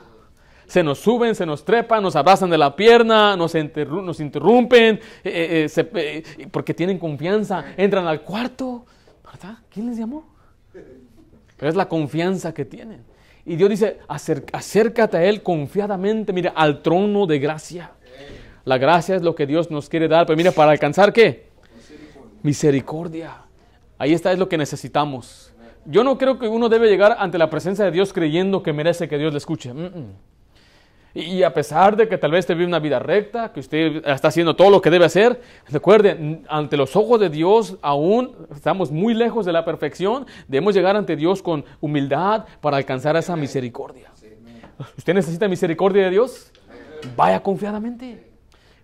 se nos suben, se nos trepan, nos abrazan de la pierna, nos, nos interrumpen, eh, eh, eh, porque tienen confianza, entran al cuarto. ¿Verdad? ¿Quién les llamó? Pero es la confianza que tienen. Y Dios dice, acércate a Él confiadamente, mira, al trono de gracia. La gracia es lo que Dios nos quiere dar, pero mira, para alcanzar qué? Misericordia. Ahí está, es lo que necesitamos. Yo no creo que uno debe llegar ante la presencia de Dios creyendo que merece que Dios le escuche. Y a pesar de que tal vez usted vive una vida recta, que usted está haciendo todo lo que debe hacer, recuerde, ante los ojos de Dios aún estamos muy lejos de la perfección, debemos llegar ante Dios con humildad para alcanzar esa misericordia. ¿Usted necesita misericordia de Dios? Vaya confiadamente.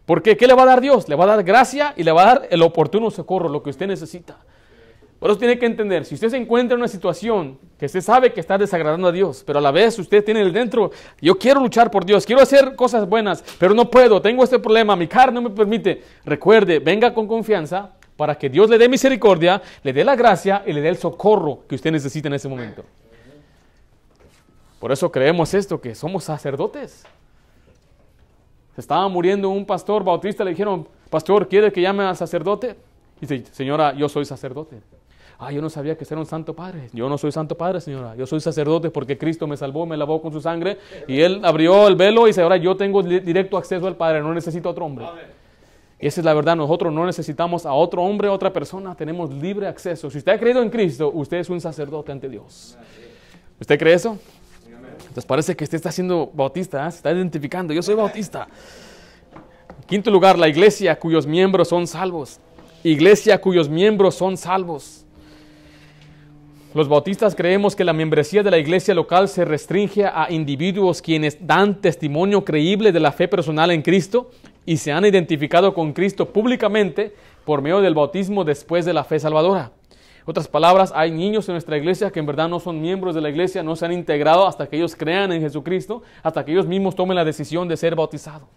Porque ¿qué le va a dar Dios? Le va a dar gracia y le va a dar el oportuno socorro, lo que usted necesita. Por eso tiene que entender, si usted se encuentra en una situación que usted sabe que está desagradando a Dios, pero a la vez usted tiene el dentro, yo quiero luchar por Dios, quiero hacer cosas buenas, pero no puedo, tengo este problema, mi carne no me permite. Recuerde, venga con confianza para que Dios le dé misericordia, le dé la gracia y le dé el socorro que usted necesita en ese momento. Por eso creemos esto, que somos sacerdotes. Se estaba muriendo un pastor bautista, le dijeron, pastor, ¿quiere que llame al sacerdote? Y dice, señora, yo soy sacerdote. Ah, yo no sabía que era un santo padre. Yo no soy santo padre, señora. Yo soy sacerdote porque Cristo me salvó, me lavó con su sangre. Y Él abrió el velo y dice, ahora yo tengo directo acceso al Padre, no necesito a otro hombre. Y esa es la verdad, nosotros no necesitamos a otro hombre, a otra persona, tenemos libre acceso. Si usted ha creído en Cristo, usted es un sacerdote ante Dios. ¿Usted cree eso? Entonces parece que usted está siendo bautista, ¿eh? se está identificando, yo soy bautista. En quinto lugar, la iglesia cuyos miembros son salvos. Iglesia cuyos miembros son salvos. Los bautistas creemos que la membresía de la iglesia local se restringe a individuos quienes dan testimonio creíble de la fe personal en Cristo y se han identificado con Cristo públicamente por medio del bautismo después de la fe salvadora. Otras palabras, hay niños en nuestra iglesia que en verdad no son miembros de la iglesia, no se han integrado hasta que ellos crean en Jesucristo, hasta que ellos mismos tomen la decisión de ser bautizados.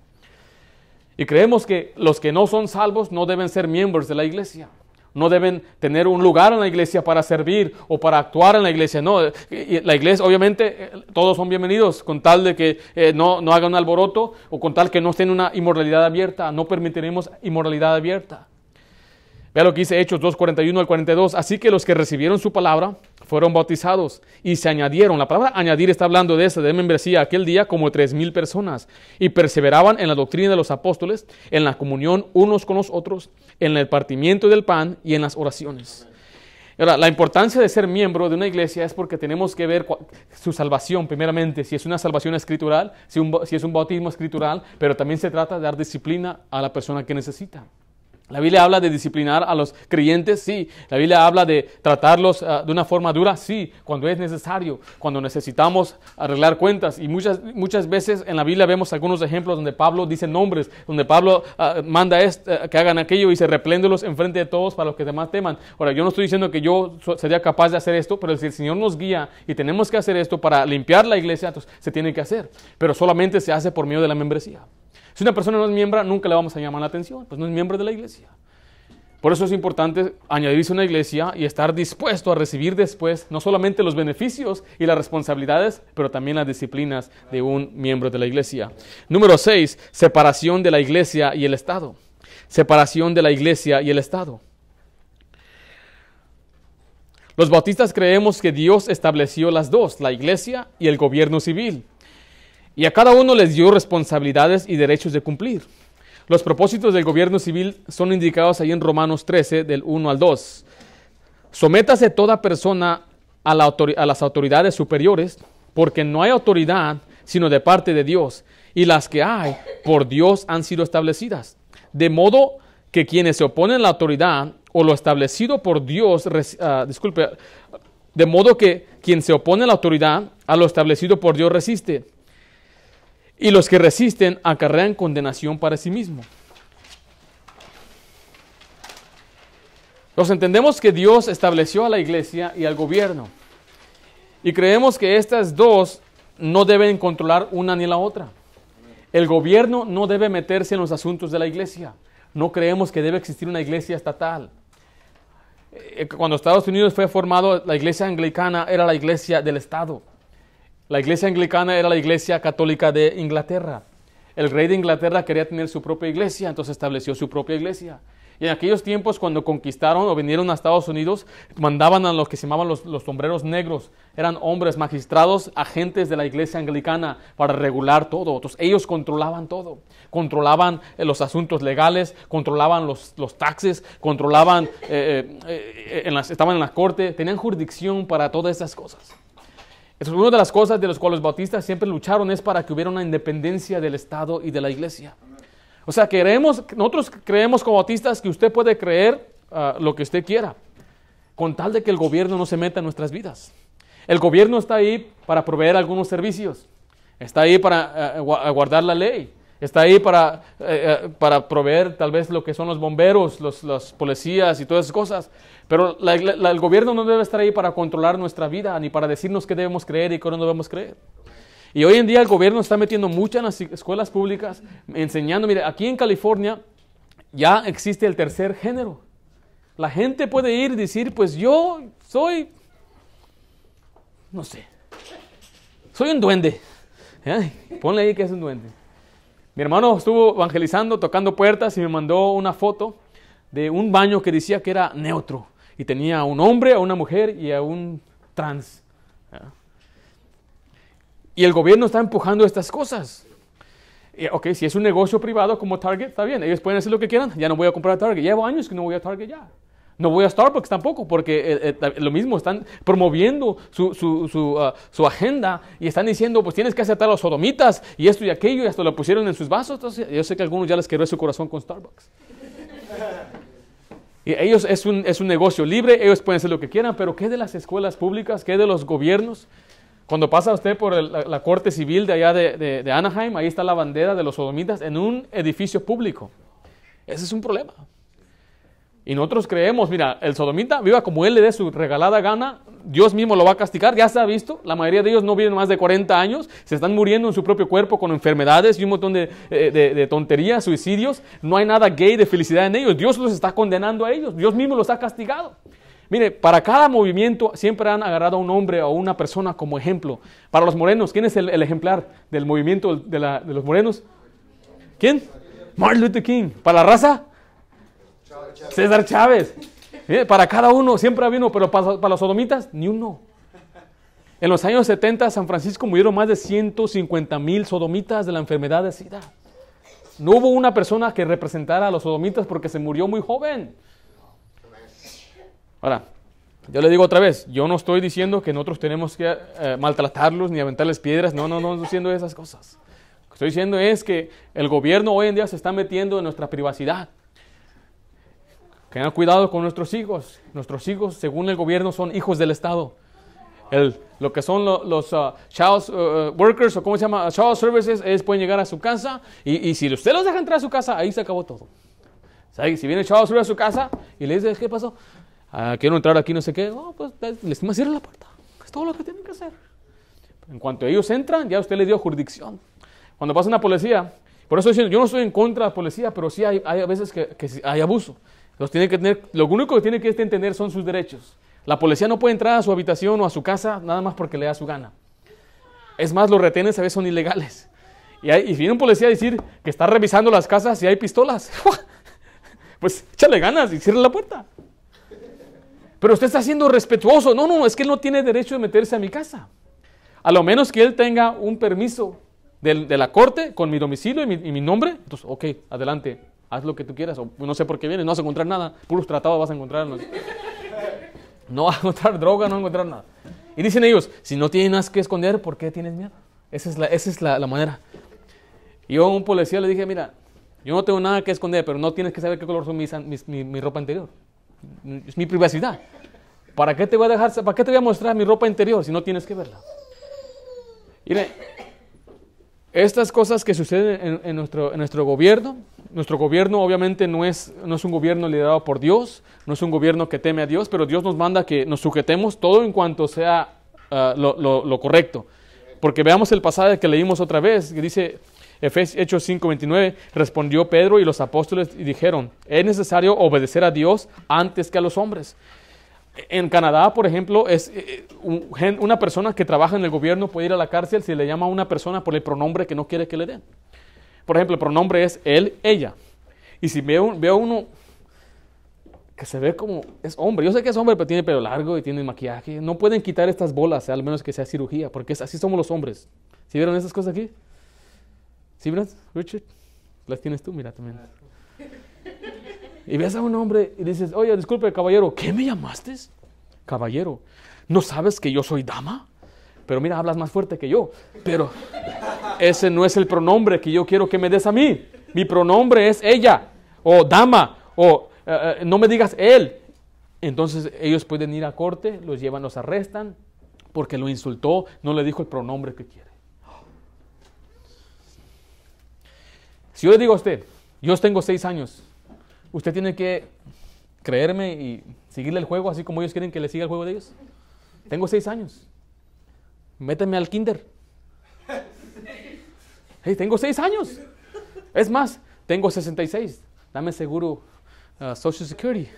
Y creemos que los que no son salvos no deben ser miembros de la iglesia no deben tener un lugar en la iglesia para servir o para actuar en la iglesia. No, la iglesia, obviamente, eh, todos son bienvenidos, con tal de que eh, no, no hagan un alboroto o con tal que no estén una inmoralidad abierta. No permitiremos inmoralidad abierta. Vea lo que dice Hechos 2.41 al 42. Así que los que recibieron su palabra fueron bautizados y se añadieron. La palabra añadir está hablando de esa, de membresía. Aquel día como tres mil personas. Y perseveraban en la doctrina de los apóstoles, en la comunión unos con los otros, en el partimiento del pan y en las oraciones. Ahora, la importancia de ser miembro de una iglesia es porque tenemos que ver su salvación, primeramente, si es una salvación escritural, si, si es un bautismo escritural, pero también se trata de dar disciplina a la persona que necesita. La Biblia habla de disciplinar a los creyentes, sí. La Biblia habla de tratarlos ah, de una forma dura, sí, cuando es necesario, cuando necesitamos arreglar cuentas. Y muchas, muchas veces en la Biblia vemos algunos ejemplos donde Pablo dice nombres, donde Pablo ah, manda ah, que hagan aquello y se repléndolos en frente de todos para los que demás teman. Ahora, yo no estoy diciendo que yo sería capaz de hacer esto, pero si el Señor nos guía y tenemos que hacer esto para limpiar la iglesia, entonces se tiene que hacer. Pero solamente se hace por medio de la membresía. Si una persona no es miembro, nunca le vamos a llamar la atención, pues no es miembro de la iglesia. Por eso es importante añadirse a una iglesia y estar dispuesto a recibir después no solamente los beneficios y las responsabilidades, pero también las disciplinas de un miembro de la iglesia. Número 6, separación de la iglesia y el Estado. Separación de la iglesia y el Estado. Los bautistas creemos que Dios estableció las dos, la iglesia y el gobierno civil. Y a cada uno les dio responsabilidades y derechos de cumplir. Los propósitos del gobierno civil son indicados ahí en Romanos 13, del 1 al 2. Sométase toda persona a, a las autoridades superiores, porque no hay autoridad sino de parte de Dios, y las que hay por Dios han sido establecidas. De modo que quienes se oponen a la autoridad o lo establecido por Dios, uh, disculpe, de modo que quien se opone a la autoridad, a lo establecido por Dios resiste y los que resisten acarrean condenación para sí mismos. Nos entendemos que Dios estableció a la iglesia y al gobierno. Y creemos que estas dos no deben controlar una ni la otra. El gobierno no debe meterse en los asuntos de la iglesia. No creemos que debe existir una iglesia estatal. Eh, cuando Estados Unidos fue formado, la iglesia anglicana era la iglesia del Estado. La iglesia anglicana era la iglesia católica de Inglaterra. El rey de Inglaterra quería tener su propia iglesia, entonces estableció su propia iglesia. Y en aquellos tiempos, cuando conquistaron o vinieron a Estados Unidos, mandaban a los que se llamaban los, sombreros negros. Eran hombres magistrados, agentes de la iglesia anglicana para regular todo. Entonces, ellos controlaban todo. Controlaban eh, los asuntos legales, controlaban los, los taxes, controlaban, eh, eh, estaban en la corte, tenían jurisdicción para todas esas cosas es una de las cosas de las cuales los bautistas siempre lucharon es para que hubiera una independencia del Estado y de la iglesia. O sea, queremos, nosotros creemos como bautistas que usted puede creer ah, lo que usted quiera, con tal de que el gobierno no se meta en nuestras vidas. El gobierno está ahí para proveer algunos servicios. Está ahí para eh, guardar la ley. Está ahí para, eh, para proveer tal vez lo que son los bomberos, los, policías y todas esas cosas. Pero el gobierno no debe estar ahí para controlar nuestra vida, ni para decirnos qué debemos creer y qué no debemos creer. Y hoy en día el gobierno está metiendo mucho en las escuelas públicas, enseñando, mire, aquí en California ya existe el tercer género. La gente puede ir y decir, pues yo soy, no sé, soy un duende. ponle ahí que es un duende. Mi hermano estuvo evangelizando, tocando puertas y me mandó una foto de un baño que decía que era neutro y tenía a un hombre, a una mujer y a un trans. Y el gobierno está empujando estas cosas. ok, si es un negocio privado como Target, está bien, ellos pueden hacer lo que quieran. Ya no voy a comprar a Target. Llevo años que no voy a Target ya. No voy a Starbucks tampoco, porque eh, eh, lo mismo, están promoviendo su, su, su, uh, su, agenda y están diciendo, pues tienes que aceptar a los sodomitas y esto y aquello, y hasta lo pusieron en sus vasos. Entonces, yo sé que a algunos ya les quedó su corazón con Starbucks. Y ellos es un, es un negocio libre, ellos pueden hacer lo que quieran, pero ¿qué de las escuelas públicas? ¿Qué de los gobiernos? Cuando pasa usted por la, corte civil de allá de, de, de Anaheim, ahí está la bandera de los sodomitas en un edificio público. Ese es un problema. Y nosotros creemos, mira, el sodomita viva como él le dé su regalada gana, Dios mismo lo va a castigar, ya se ha visto, la mayoría de ellos no viven más de 40 años, se están muriendo en su propio cuerpo con enfermedades y un montón de, eh, tonterías, suicidios, no hay nada gay de felicidad en ellos, Dios los está condenando a ellos, Dios mismo los ha castigado. Mire, para cada movimiento siempre han agarrado a un hombre o una persona como ejemplo. Para los morenos, ¿quién es el, ejemplar del movimiento de, de los morenos? ¿Quién? Martin Luther King. ¿Para la raza? César Chávez. Eh, para cada uno siempre había uno, pero para, los sodomitas, ni uno. En los años 70, San Francisco murieron más de 150 mil sodomitas de la enfermedad de SIDA. No hubo una persona que representara a los sodomitas porque se murió muy joven. Ahora, yo le digo otra vez, yo no estoy diciendo que nosotros tenemos que eh, maltratarlos ni aventarles piedras, no, no, no estoy diciendo esas cosas. Lo que estoy diciendo es que el gobierno hoy en día se está metiendo en nuestra privacidad. Tengan cuidado con nuestros hijos. Nuestros hijos, según el gobierno, son hijos del Estado. El, lo que son los uh, child uh, workers o cómo se llama, child services, ellos pueden llegar a su casa y, y, si usted los deja entrar a su casa, ahí se acabó todo. si viene el child a su casa y le dice, ¿qué pasó? Ah, quiero entrar aquí, no sé qué. Oh, pues les cierra la puerta. Es todo lo que tienen que hacer. En cuanto ellos entran, ya usted les dio jurisdicción. Cuando pasa una policía, por eso yo no estoy en contra de la policía, pero sí hay, hay veces que hay abuso. Los tiene que tener, lo único que tiene que entender son sus derechos. La policía no puede entrar a su habitación o a su casa nada más porque le da su gana. Es más, los retenes a veces son ilegales. Y, y viene un policía a decir que está revisando las casas y hay pistolas. [laughs] pues échale ganas y cierre la puerta. Pero usted está siendo respetuoso. No, no, es que él no tiene derecho de meterse a mi casa. A lo menos que él tenga un permiso de, la corte con mi domicilio y mi, y mi nombre. Entonces, ok, adelante, haz lo que tú quieras, o no sé por qué vienes, no vas a encontrar nada, puros tratados vas a encontrar. [laughs] No, vas a encontrar droga, no vas a encontrar nada. Y dicen ellos, si no tienes que esconder, ¿por qué tienes miedo? Esa es la, esa es la, manera. Y yo a un policía le dije, mira, yo no tengo nada que esconder, pero no tienes que saber qué color son mi, mi, ropa interior. Es mi privacidad. ¿Para qué te voy a dejar, para qué te voy a mostrar mi ropa interior si no tienes que verla? Mire, estas cosas que suceden en, nuestro, en nuestro gobierno, nuestro gobierno obviamente no es, no es un gobierno liderado por Dios, no es un gobierno que teme a Dios, pero Dios nos manda que nos sujetemos todo en cuanto sea ah, lo, correcto. Porque veamos el pasaje que leímos otra vez, que dice Efesios Hechos 5:29, respondió Pedro y los apóstoles y dijeron, es necesario obedecer a Dios antes que a los hombres. En Canadá, por ejemplo, es eh, una persona que trabaja en el gobierno puede ir a la cárcel si le llama a una persona por el pronombre que no quiere que le den. Por ejemplo, el pronombre es él, ella. Y si veo, veo uno que se ve como es hombre, yo sé que es hombre, pero tiene pelo largo y tiene maquillaje, no pueden quitar estas bolas, al menos que sea cirugía, porque así somos los hombres. ¿Sí vieron esas cosas aquí? ¿Sí, Richard? Las tienes tú, mira también. Y ves a un hombre y dices, oye, disculpe, caballero, ¿qué me llamaste? Caballero, ¿no sabes que yo soy dama? Pero mira, hablas más fuerte que yo. Pero ese no es el pronombre que yo quiero que me des a mí. Mi pronombre es ella, o dama, o eh, eh, no me digas él. Entonces ellos pueden ir a corte, los llevan, los arrestan, porque lo insultó, no le dijo el pronombre que quiere. Si yo le digo a usted, yo tengo seis años, usted tiene que creerme y seguirle el juego así como ellos quieren que le siga el juego de ellos. Tengo seis años. Méteme al kinder. Hey, tengo seis años. Es más, tengo 66. Dame seguro uh, Social Security.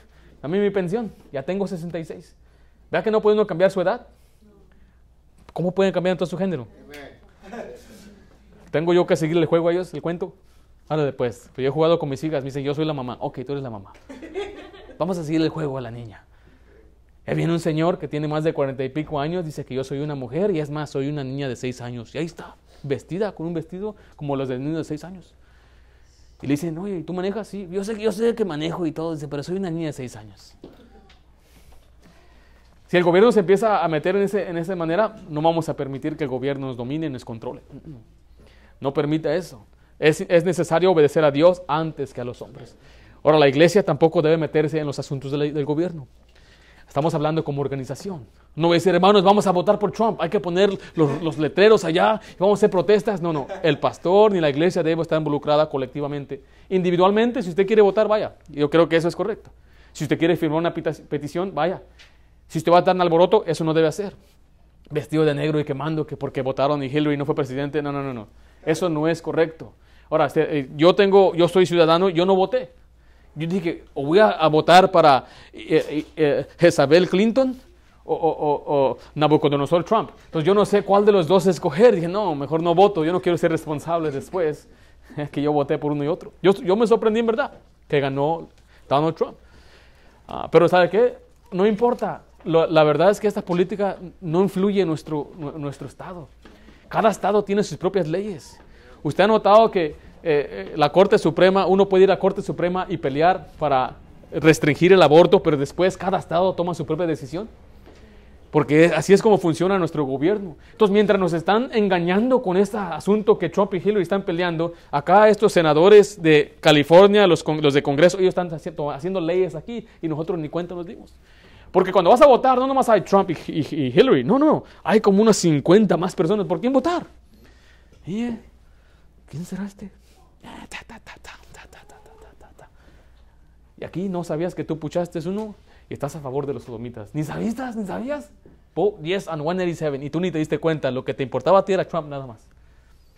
Dame mi pensión. Ya tengo 66. ¿Vea que no pueden cambiar su edad? ¿Cómo pueden cambiar entonces su género? ¿Tengo yo que seguirle el juego a ellos, el cuento? Ahora después, pues yo he jugado con mis hijas, me dicen, yo soy la mamá. Ok, tú eres la mamá. Vamos a seguir el juego a la niña. Y viene un señor que tiene más de cuarenta y pico años, dice que yo soy una mujer y es más, soy una niña de seis años. Y ahí está, vestida con un vestido como los de niños de seis años. Y le dicen, oye, ¿tú manejas? Sí, yo sé, yo sé que manejo y todo, dice, pero soy una niña de seis años. Si el gobierno se empieza a meter en, ese, en esa manera, no vamos a permitir que el gobierno nos domine, nos controle. No permita eso. Es, es necesario obedecer a Dios antes que a los hombres. Ahora, la iglesia tampoco debe meterse en los asuntos del gobierno. Estamos hablando como organización. No voy decir, hermanos, vamos a votar por Trump, hay que poner los, los, letreros allá y vamos a hacer protestas. No, no, el pastor ni la iglesia debe estar involucrada colectivamente. Individualmente, si usted quiere votar, vaya. Yo creo que eso es correcto. Si usted quiere firmar una petición, vaya. Si usted va a dar un alboroto, eso no debe hacer. Vestido de negro y quemando que porque votaron y Hillary no fue presidente. No, no, no, no. Eso no es correcto. Ahora, eh, yo tengo, yo soy ciudadano, yo no voté. Yo dije, o voy a, a votar para eh, eh, Jezabel Clinton o, o, o, Nabucodonosor Trump. Entonces yo no sé cuál de los dos escoger. Dije, no, mejor no voto, yo no quiero ser responsable después [laughs] que yo voté por uno y otro. Yo, yo me sorprendí en verdad que ganó Donald Trump. Uh, pero ¿sabe qué? No importa. Lo, la verdad es que esta política no influye en nuestro, nuestro estado. Cada estado tiene sus propias leyes. Usted ha notado que eh, la Corte Suprema, uno puede ir a la Corte Suprema y pelear para restringir el aborto, pero después cada estado toma su propia decisión. Porque así es como funciona nuestro gobierno. Entonces, mientras nos están engañando con este asunto que Trump y Hillary están peleando, acá estos senadores de California, los, de Congreso, ellos están haciendo, leyes aquí y nosotros ni cuenta nos dimos. Porque cuando vas a votar, no nomás hay Trump y, Hillary, no, no, hay como unas 50 más personas. ¿Por quién votar? ¿Y, eh, ¿Quién será este? Y aquí no sabías que tú puchaste uno y estás a favor de los sodomitas. Ni sabías, ni sabías. Oh, yes and 187. Y tú ni te diste cuenta. Lo que te importaba a ti era Trump nada más.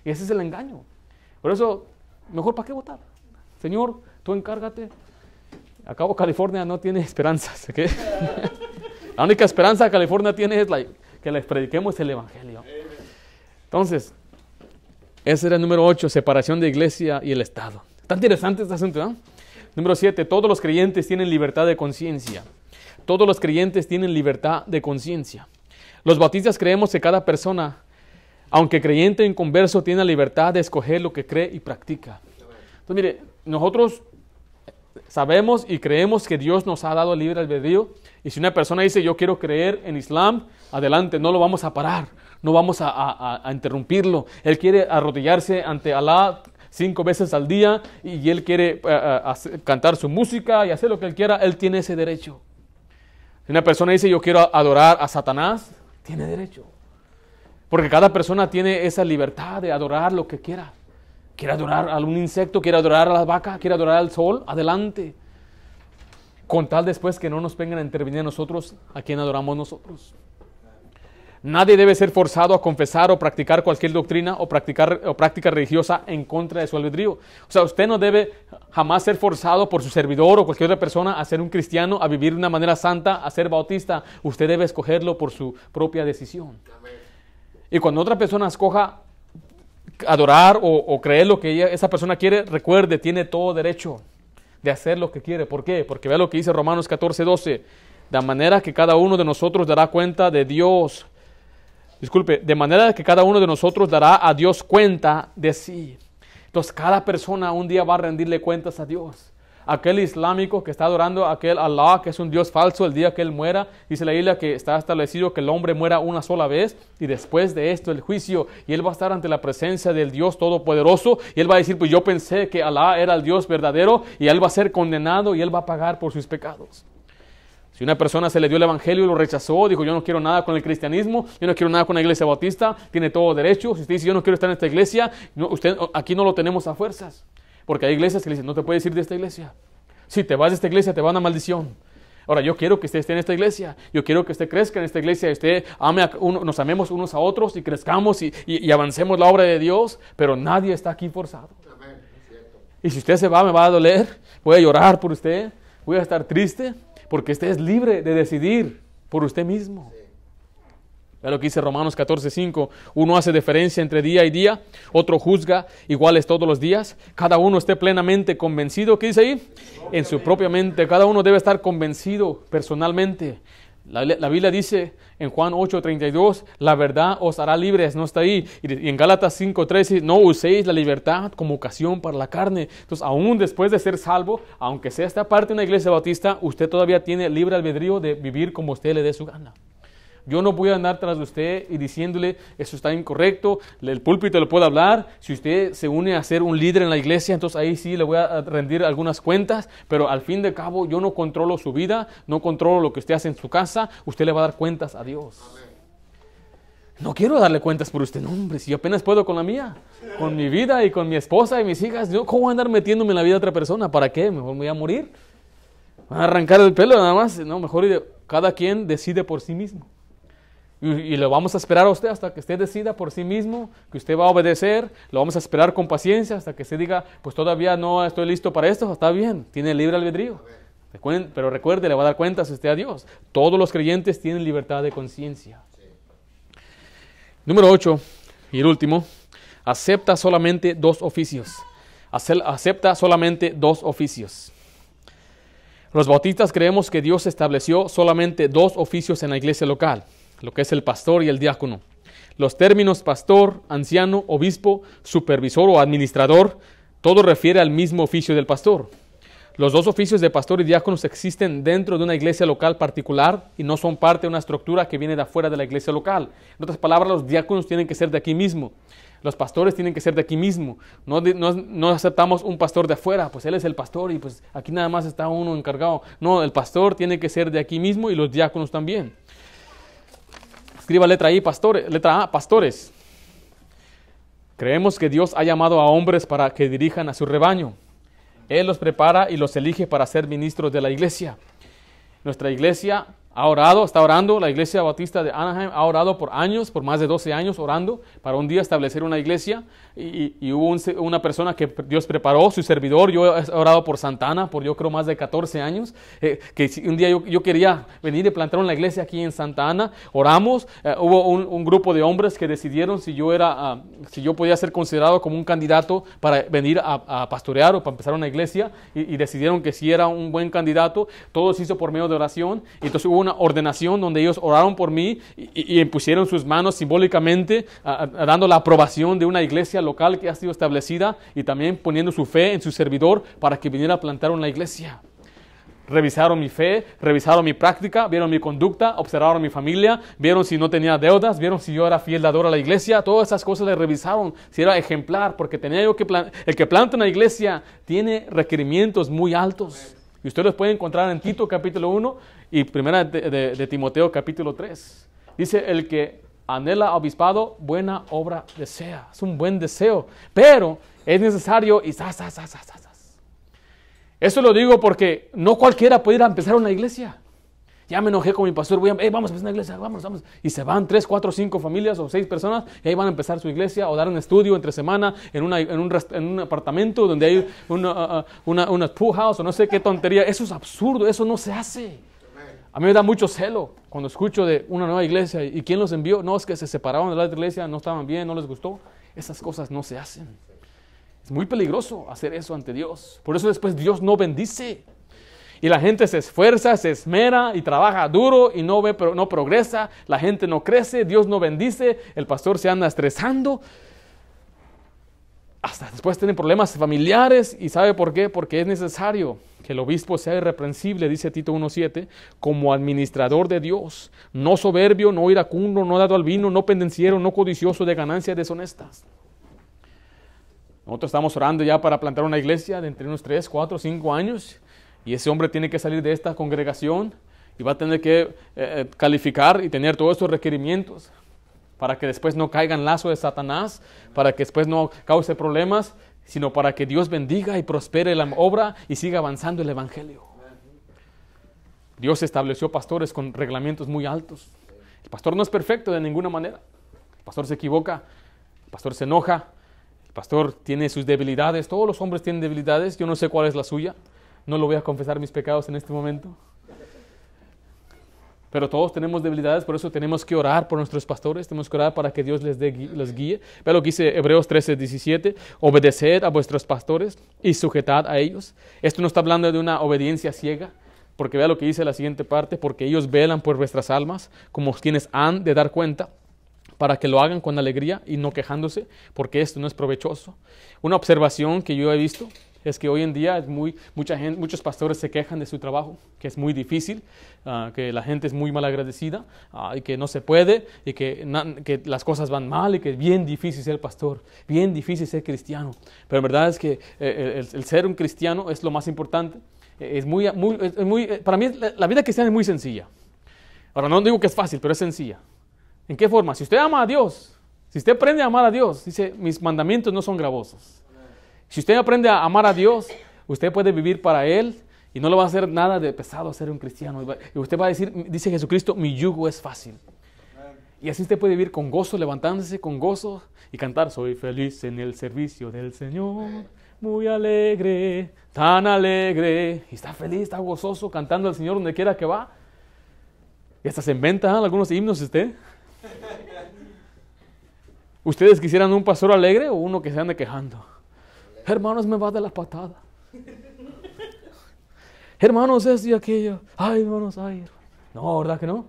Y ese es el engaño. Por eso, mejor para qué votar. Señor, tú encárgate. Acabo California no tiene esperanzas. ¿okay? la única esperanza que California tiene es la, que les prediquemos el Evangelio. Entonces, ese era el número 8, separación de iglesia y el Estado. Está interesante este asunto, ¿no? Número 7, todos los creyentes tienen libertad de conciencia. Todos los creyentes tienen libertad de conciencia. Los bautistas creemos que cada persona, aunque creyente en converso, tiene la libertad de escoger lo que cree y practica. Entonces, mire, nosotros sabemos y creemos que Dios nos ha dado libre albedrío. Y si una persona dice, yo quiero creer en Islam, adelante, no lo vamos a parar, no vamos a, interrumpirlo. Él quiere arrodillarse ante Alá cinco veces al día y él quiere uh, hacer, cantar su música y hacer lo que él quiera, él tiene ese derecho. Si una persona dice yo quiero adorar a Satanás, tiene derecho. Porque cada persona tiene esa libertad de adorar lo que quiera. Quiere adorar a algún insecto, quiere adorar a la vaca, quiere adorar al sol, adelante. Con tal después que no nos vengan a intervenir a nosotros, a quien adoramos nosotros. Nadie debe ser forzado a confesar o practicar cualquier doctrina o, practicar, o práctica religiosa en contra de su albedrío. O sea, usted no debe jamás ser forzado por su servidor o cualquier otra persona a ser un cristiano, a vivir de una manera santa, a ser bautista. Usted debe escogerlo por su propia decisión. Y cuando otra persona escoja adorar o, creer lo que ella, esa persona quiere, recuerde, tiene todo derecho de hacer lo que quiere. ¿Por qué? Porque vea lo que dice Romanos 14, 12. De manera que cada uno de nosotros dará cuenta de Dios disculpe, de manera que cada uno de nosotros dará a Dios cuenta de sí. Entonces cada persona un día va a rendirle cuentas a Dios. Aquel islámico que está adorando a aquel Allah que es un Dios falso el día que él muera, dice la Biblia que está establecido que el hombre muera una sola vez y después de esto el juicio y él va a estar ante la presencia del Dios Todopoderoso y él va a decir pues yo pensé que Allah era el Dios verdadero y él va a ser condenado y él va a pagar por sus pecados. Si una persona se le dio el evangelio y lo rechazó, dijo yo no quiero nada con el cristianismo, yo no quiero nada con la iglesia bautista, tiene todo derecho. Si usted dice yo no quiero estar en esta iglesia, no, usted, aquí no lo tenemos a fuerzas. Porque hay iglesias que le dicen, no te puedes ir de esta iglesia. Si te vas de esta iglesia, te va una maldición. Ahora, yo quiero que usted esté en esta iglesia. Yo quiero que usted crezca en esta iglesia. Usted ame nos amemos unos a otros y crezcamos y, y, avancemos la obra de Dios. Pero nadie está aquí forzado. Y si usted se va, me va a doler. Voy a llorar por usted. Voy a estar triste. Porque usted es libre de decidir por usted mismo. Ve lo que dice Romanos 14:5. Uno hace diferencia entre día y día, otro juzga iguales todos los días. Cada uno esté plenamente convencido. ¿Qué dice ahí? En su propia mente. Cada uno debe estar convencido personalmente. La, Biblia dice en Juan 8:32, la verdad os hará libres, no está ahí. Y, en Gálatas 5:13, no uséis la libertad como ocasión para la carne. Entonces, aún después de ser salvo, aunque sea esta parte una iglesia bautista, usted todavía tiene libre albedrío de vivir como usted le dé su gana. Yo no voy a andar tras de usted y diciéndole, eso está incorrecto, el púlpito le puede hablar. Si usted se une a ser un líder en la iglesia, entonces ahí sí le voy a rendir algunas cuentas, pero al fin de cabo yo no controlo su vida, no controlo lo que usted hace en su casa, usted le va a dar cuentas a Dios. No quiero darle cuentas por usted, no, hombre, si yo apenas puedo con la mía, con mi vida y con mi esposa y mis hijas, yo, ¿cómo voy a andar metiéndome en la vida de otra persona? ¿Para qué? Mejor me voy a morir. ¿Van a arrancar el pelo nada más? No, mejor cada quien decide por sí mismo. Y, lo vamos a esperar a usted hasta que usted decida por sí mismo que usted va a obedecer. Lo vamos a esperar con paciencia hasta que usted diga, pues todavía no estoy listo para esto. Está bien, tiene libre albedrío. Pero recuerde, le va a dar cuentas usted a Dios. Todos los creyentes tienen libertad de conciencia. Número 8, y el último, acepta solamente dos oficios. Acepta solamente dos oficios. Los bautistas creemos que Dios estableció solamente dos oficios en la iglesia local lo que es el pastor y el diácono. Los términos pastor, anciano, obispo, supervisor o administrador, todo refiere al mismo oficio del pastor. Los dos oficios de pastor y diáconos existen dentro de una iglesia local particular y no son parte de una estructura que viene de afuera de la iglesia local. En otras palabras, los diáconos tienen que ser de aquí mismo. Los pastores tienen que ser de aquí mismo. No, aceptamos un pastor de afuera, pues él es el pastor y pues aquí nada más está uno encargado. No, el pastor tiene que ser de aquí mismo y los diáconos también. Escriba letra I, pastores, letra A, pastores. Creemos que Dios ha llamado a hombres para que dirijan a su rebaño. Él los prepara y los elige para ser ministros de la iglesia. Nuestra iglesia ha orado, está orando, la iglesia bautista de Anaheim ha orado por años, por más de 12 años orando para un día establecer una iglesia. Y, hubo una persona que Dios preparó, su servidor, yo he orado por Santana por yo creo más de 14 años, eh, que un día yo, quería venir y plantar una iglesia aquí en Santa Ana, oramos, eh, hubo un, grupo de hombres que decidieron si yo era, ah, si yo podía ser considerado como un candidato para venir a, pastorear o para empezar una iglesia. Y, decidieron que si era un buen candidato, todo se hizo por medio de oración. Y entonces hubo una ordenación donde ellos oraron por mí y, pusieron sus manos simbólicamente dando la aprobación de una iglesia local que ha sido establecida y también poniendo su fe en su servidor para que viniera a plantar una iglesia. Revisaron mi fe, revisaron mi práctica, vieron mi conducta, observaron mi familia, vieron si no tenía deudas, vieron si yo era fiel dador a la iglesia, todas esas cosas le revisaron, si era ejemplar, porque tenía yo que el que planta una iglesia tiene requerimientos muy altos. Y ustedes los pueden encontrar en Tito capítulo 1 y primera de, Timoteo capítulo 3. Dice el que anhela obispado, buena obra desea. Es un buen deseo, pero es necesario y Eso lo digo porque no cualquiera puede ir a empezar una iglesia. Ya me enojé con mi pastor, voy a, vamos a empezar una iglesia, vamos, vamos. Y se van tres, cuatro, cinco familias o seis personas y ahí van a empezar su iglesia o dar un estudio entre semana en, un, en un, apartamento donde hay una, una, una pool house o no sé qué tontería. Eso es absurdo, eso no se hace. A mí me da mucho celo cuando escucho de una nueva iglesia y quién los envió. No, es que se separaron de la otra iglesia, no estaban bien, no les gustó. Esas cosas no se hacen. Es muy peligroso hacer eso ante Dios. Por eso después Dios no bendice. Y la gente se esfuerza, se esmera y trabaja duro y no ve, pero no progresa. La gente no crece, Dios no bendice, el pastor se anda estresando. Hasta después tienen problemas familiares y ¿sabe por qué? Porque es necesario que el obispo sea irreprensible, dice Tito 1.7, como administrador de Dios, no soberbio, no iracundo, no dado al vino, no pendenciero, no codicioso de ganancias deshonestas. Nosotros estamos orando ya para plantar una iglesia de entre unos 3, 4, 5 años y ese hombre tiene que salir de esta congregación y va a tener que eh, eh, calificar y tener todos estos requerimientos para que después no caiga en lazo de Satanás, para que después no cause problemas. sino para que Dios bendiga y prospere la obra y siga avanzando el Evangelio. Dios estableció pastores con reglamentos muy altos. El pastor no es perfecto de ninguna manera. El pastor se equivoca, el pastor se enoja, el pastor tiene sus debilidades. Todos los hombres tienen debilidades. Yo no sé cuál es la suya. No lo voy a confesar mis pecados en este momento. Pero todos tenemos debilidades, por eso tenemos que orar por nuestros pastores, tenemos que orar para que Dios les, dé, les guíe. Ve lo que dice Hebreos 13, 17, obedeced a vuestros pastores y sujetad a ellos. Esto no está hablando de una obediencia ciega, porque vea lo que dice la siguiente parte, porque ellos velan por vuestras almas, como quienes han de dar cuenta, para que lo hagan con alegría y no quejándose, porque esto no es provechoso. Una observación que yo he visto es que hoy en día es muy, mucha gente, muchos pastores se quejan de su trabajo, que es muy difícil, ah, que la gente es muy mal agradecida ah, y que no se puede y que, que, las cosas van mal y que es bien difícil ser pastor, bien difícil ser cristiano. Pero la verdad es que eh, el, ser un cristiano es lo más importante. Es muy, muy, muy, para mí la vida cristiana es muy sencilla. Ahora no digo que es fácil, pero es sencilla. ¿En qué forma? Si usted ama a Dios, si usted aprende a amar a Dios, dice, mis mandamientos no son gravosos. Si usted aprende a amar a Dios, usted puede vivir para Él y no le va a hacer nada de pesado ser un cristiano. Y usted va a decir, dice Jesucristo, mi yugo es fácil. Y así usted puede vivir con gozo, levantándose con gozo y cantar, soy feliz en el servicio del Señor, muy alegre, tan alegre. Y está feliz, está gozoso, cantando al Señor donde quiera que va. Y hasta se inventan algunos himnos usted. ¿Ustedes quisieran un pastor alegre o uno que se ande quejando? Hermanos, me va de la patada. hermanos, es y aquello. Ay, hermanos, ay. No, ¿verdad que no?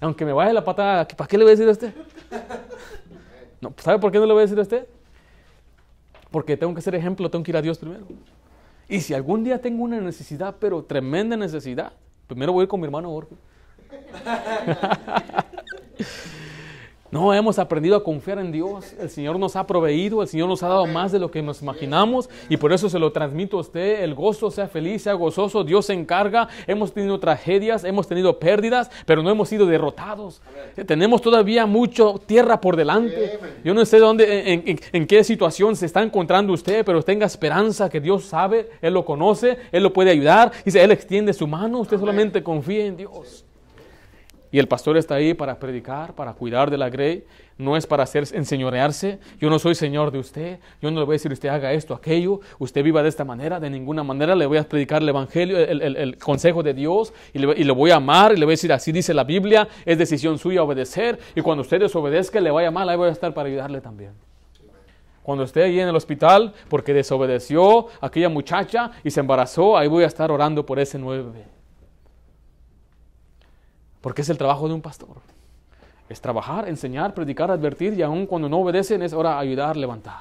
Aunque me vaya la patada, ¿para qué le voy a decir a usted? No, ¿Sabe por qué no le voy a decir a usted? Porque tengo que ser ejemplo, tengo que ir a Dios primero. Y si algún día tengo una necesidad, pero tremenda necesidad, primero voy con mi hermano Jorge. No, hemos aprendido a confiar en Dios. El Señor nos ha proveído, el Señor nos ha dado más de lo que nos imaginamos y por eso se lo transmito a usted. El gozo sea feliz, sea gozoso. Dios se encarga. Hemos tenido tragedias, hemos tenido pérdidas, pero no hemos sido derrotados. Tenemos todavía mucho tierra por delante. Yo no sé dónde, en, qué situación se está encontrando usted, pero tenga esperanza que Dios sabe, Él lo conoce, Él lo puede ayudar. Dice, Él extiende su mano. Usted solamente confíe en Dios. Y el pastor está ahí para predicar, para cuidar de la grey, no es para hacer enseñorearse. Yo no soy señor de usted, yo no le voy a decir usted haga esto, aquello, usted viva de esta manera, de ninguna manera le voy a predicar el evangelio, el, consejo de Dios. Y le, voy a amar y le voy a decir así dice la Biblia, es decisión suya obedecer. Y cuando usted desobedezca le vaya mal, ahí voy a estar para ayudarle también. Cuando esté ahí en el hospital porque desobedeció a aquella muchacha y se embarazó, ahí voy a estar orando por ese nueve. Porque es el trabajo de un pastor. Es trabajar, enseñar, predicar, advertir y aun cuando no obedecen es hora ayudar, levantar.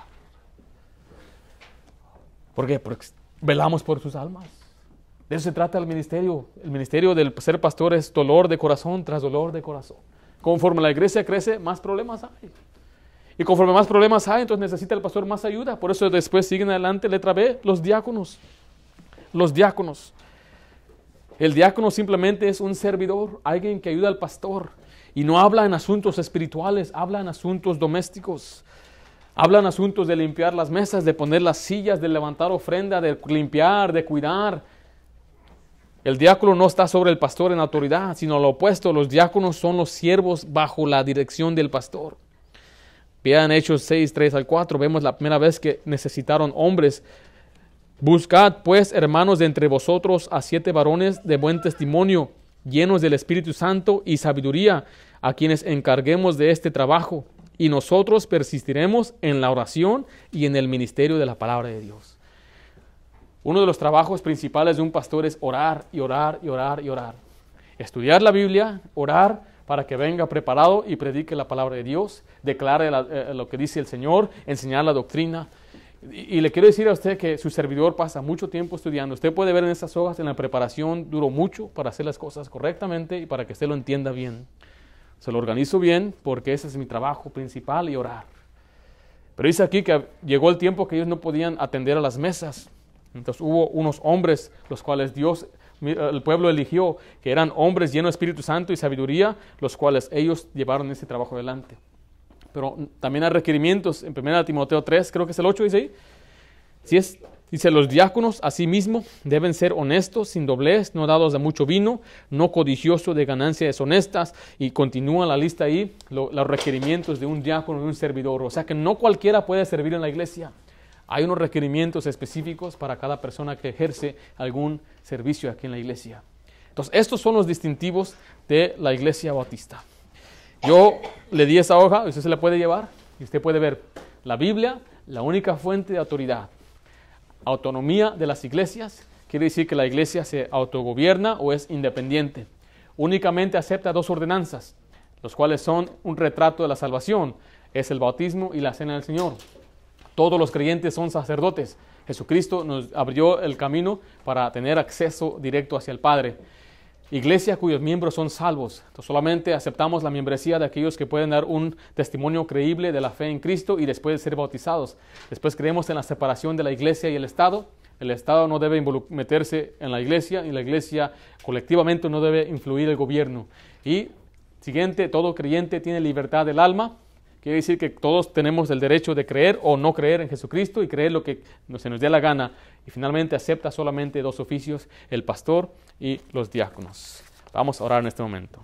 ¿Por qué? Porque velamos por sus almas. De eso se trata el ministerio. El ministerio del ser pastor es dolor de corazón tras dolor de corazón. Conforme la iglesia crece, más problemas hay. Y conforme más problemas hay, entonces necesita el pastor más ayuda. Por eso después siguen adelante, letra B, los diáconos. Los diáconos. El diácono simplemente es un servidor, alguien que ayuda al pastor. Y no habla en asuntos espirituales, habla en asuntos domésticos. Habla en asuntos de limpiar las mesas, de poner las sillas, de levantar ofrenda, de limpiar, de cuidar. El diácono no está sobre el pastor en autoridad, sino lo opuesto. Los diáconos son los siervos bajo la dirección del pastor. Vean Hechos 6, 3 al 4. Vemos la primera vez que necesitaron hombres Buscad pues, hermanos, de entre vosotros a siete varones de buen testimonio, llenos del Espíritu Santo y sabiduría, a quienes encarguemos de este trabajo, y nosotros persistiremos en la oración y en el ministerio de la palabra de Dios. Uno de los trabajos principales de un pastor es orar y orar y orar y orar. Estudiar la Biblia, orar para que venga preparado y predique la palabra de Dios, declare eh, lo que dice el Señor, enseñar la doctrina, y, le quiero decir a usted que su servidor pasa mucho tiempo estudiando. Usted puede ver en estas hojas, en la preparación, duro mucho para hacer las cosas correctamente y para que usted lo entienda bien. Se lo organizo bien porque ese es mi trabajo principal y orar. Pero dice aquí que llegó el tiempo que ellos no podían atender a las mesas. Entonces hubo unos hombres, los cuales Dios, el pueblo eligió, que eran hombres llenos de Espíritu Santo y sabiduría, los cuales ellos llevaron ese trabajo adelante. Pero también hay requerimientos en 1 Timoteo 3, creo que es el 8, dice ahí. Si es, dice, los diáconos asimismo deben ser honestos, sin doblez, no dados de mucho vino, no codiciosos de ganancias deshonestas, y continúa la lista ahí, lo- los requerimientos de un diácono, de un servidor. O sea que no cualquiera puede servir en la iglesia. Hay unos requerimientos específicos para cada persona que ejerce algún servicio aquí en la iglesia. Entonces, estos son los distintivos de la iglesia bautista. Yo le di esa hoja, usted se la puede llevar y usted puede ver la Biblia, la única fuente de autoridad. Autonomía de las iglesias quiere decir que la iglesia se autogobierna o es independiente. Únicamente acepta dos ordenanzas, los cuales son un retrato de la salvación, es el bautismo y la cena del Señor. Todos los creyentes son sacerdotes. Jesucristo nos abrió el camino para tener acceso directo hacia el Padre. Iglesia cuyos miembros son salvos. Entonces, solamente aceptamos la membresía de aquellos que pueden dar un testimonio creíble de la fe en Cristo y después de ser bautizados. Después creemos en la separación de la iglesia y el Estado. El Estado no debe meterse en la iglesia y la iglesia colectivamente no debe influir el gobierno. Y siguiente, todo creyente tiene libertad del alma. Quiere decir que todos tenemos el derecho de creer o no creer en Jesucristo y creer lo que se nos dé la gana. Y finalmente acepta solamente dos oficios, el pastor y los diáconos. Vamos a orar en este momento.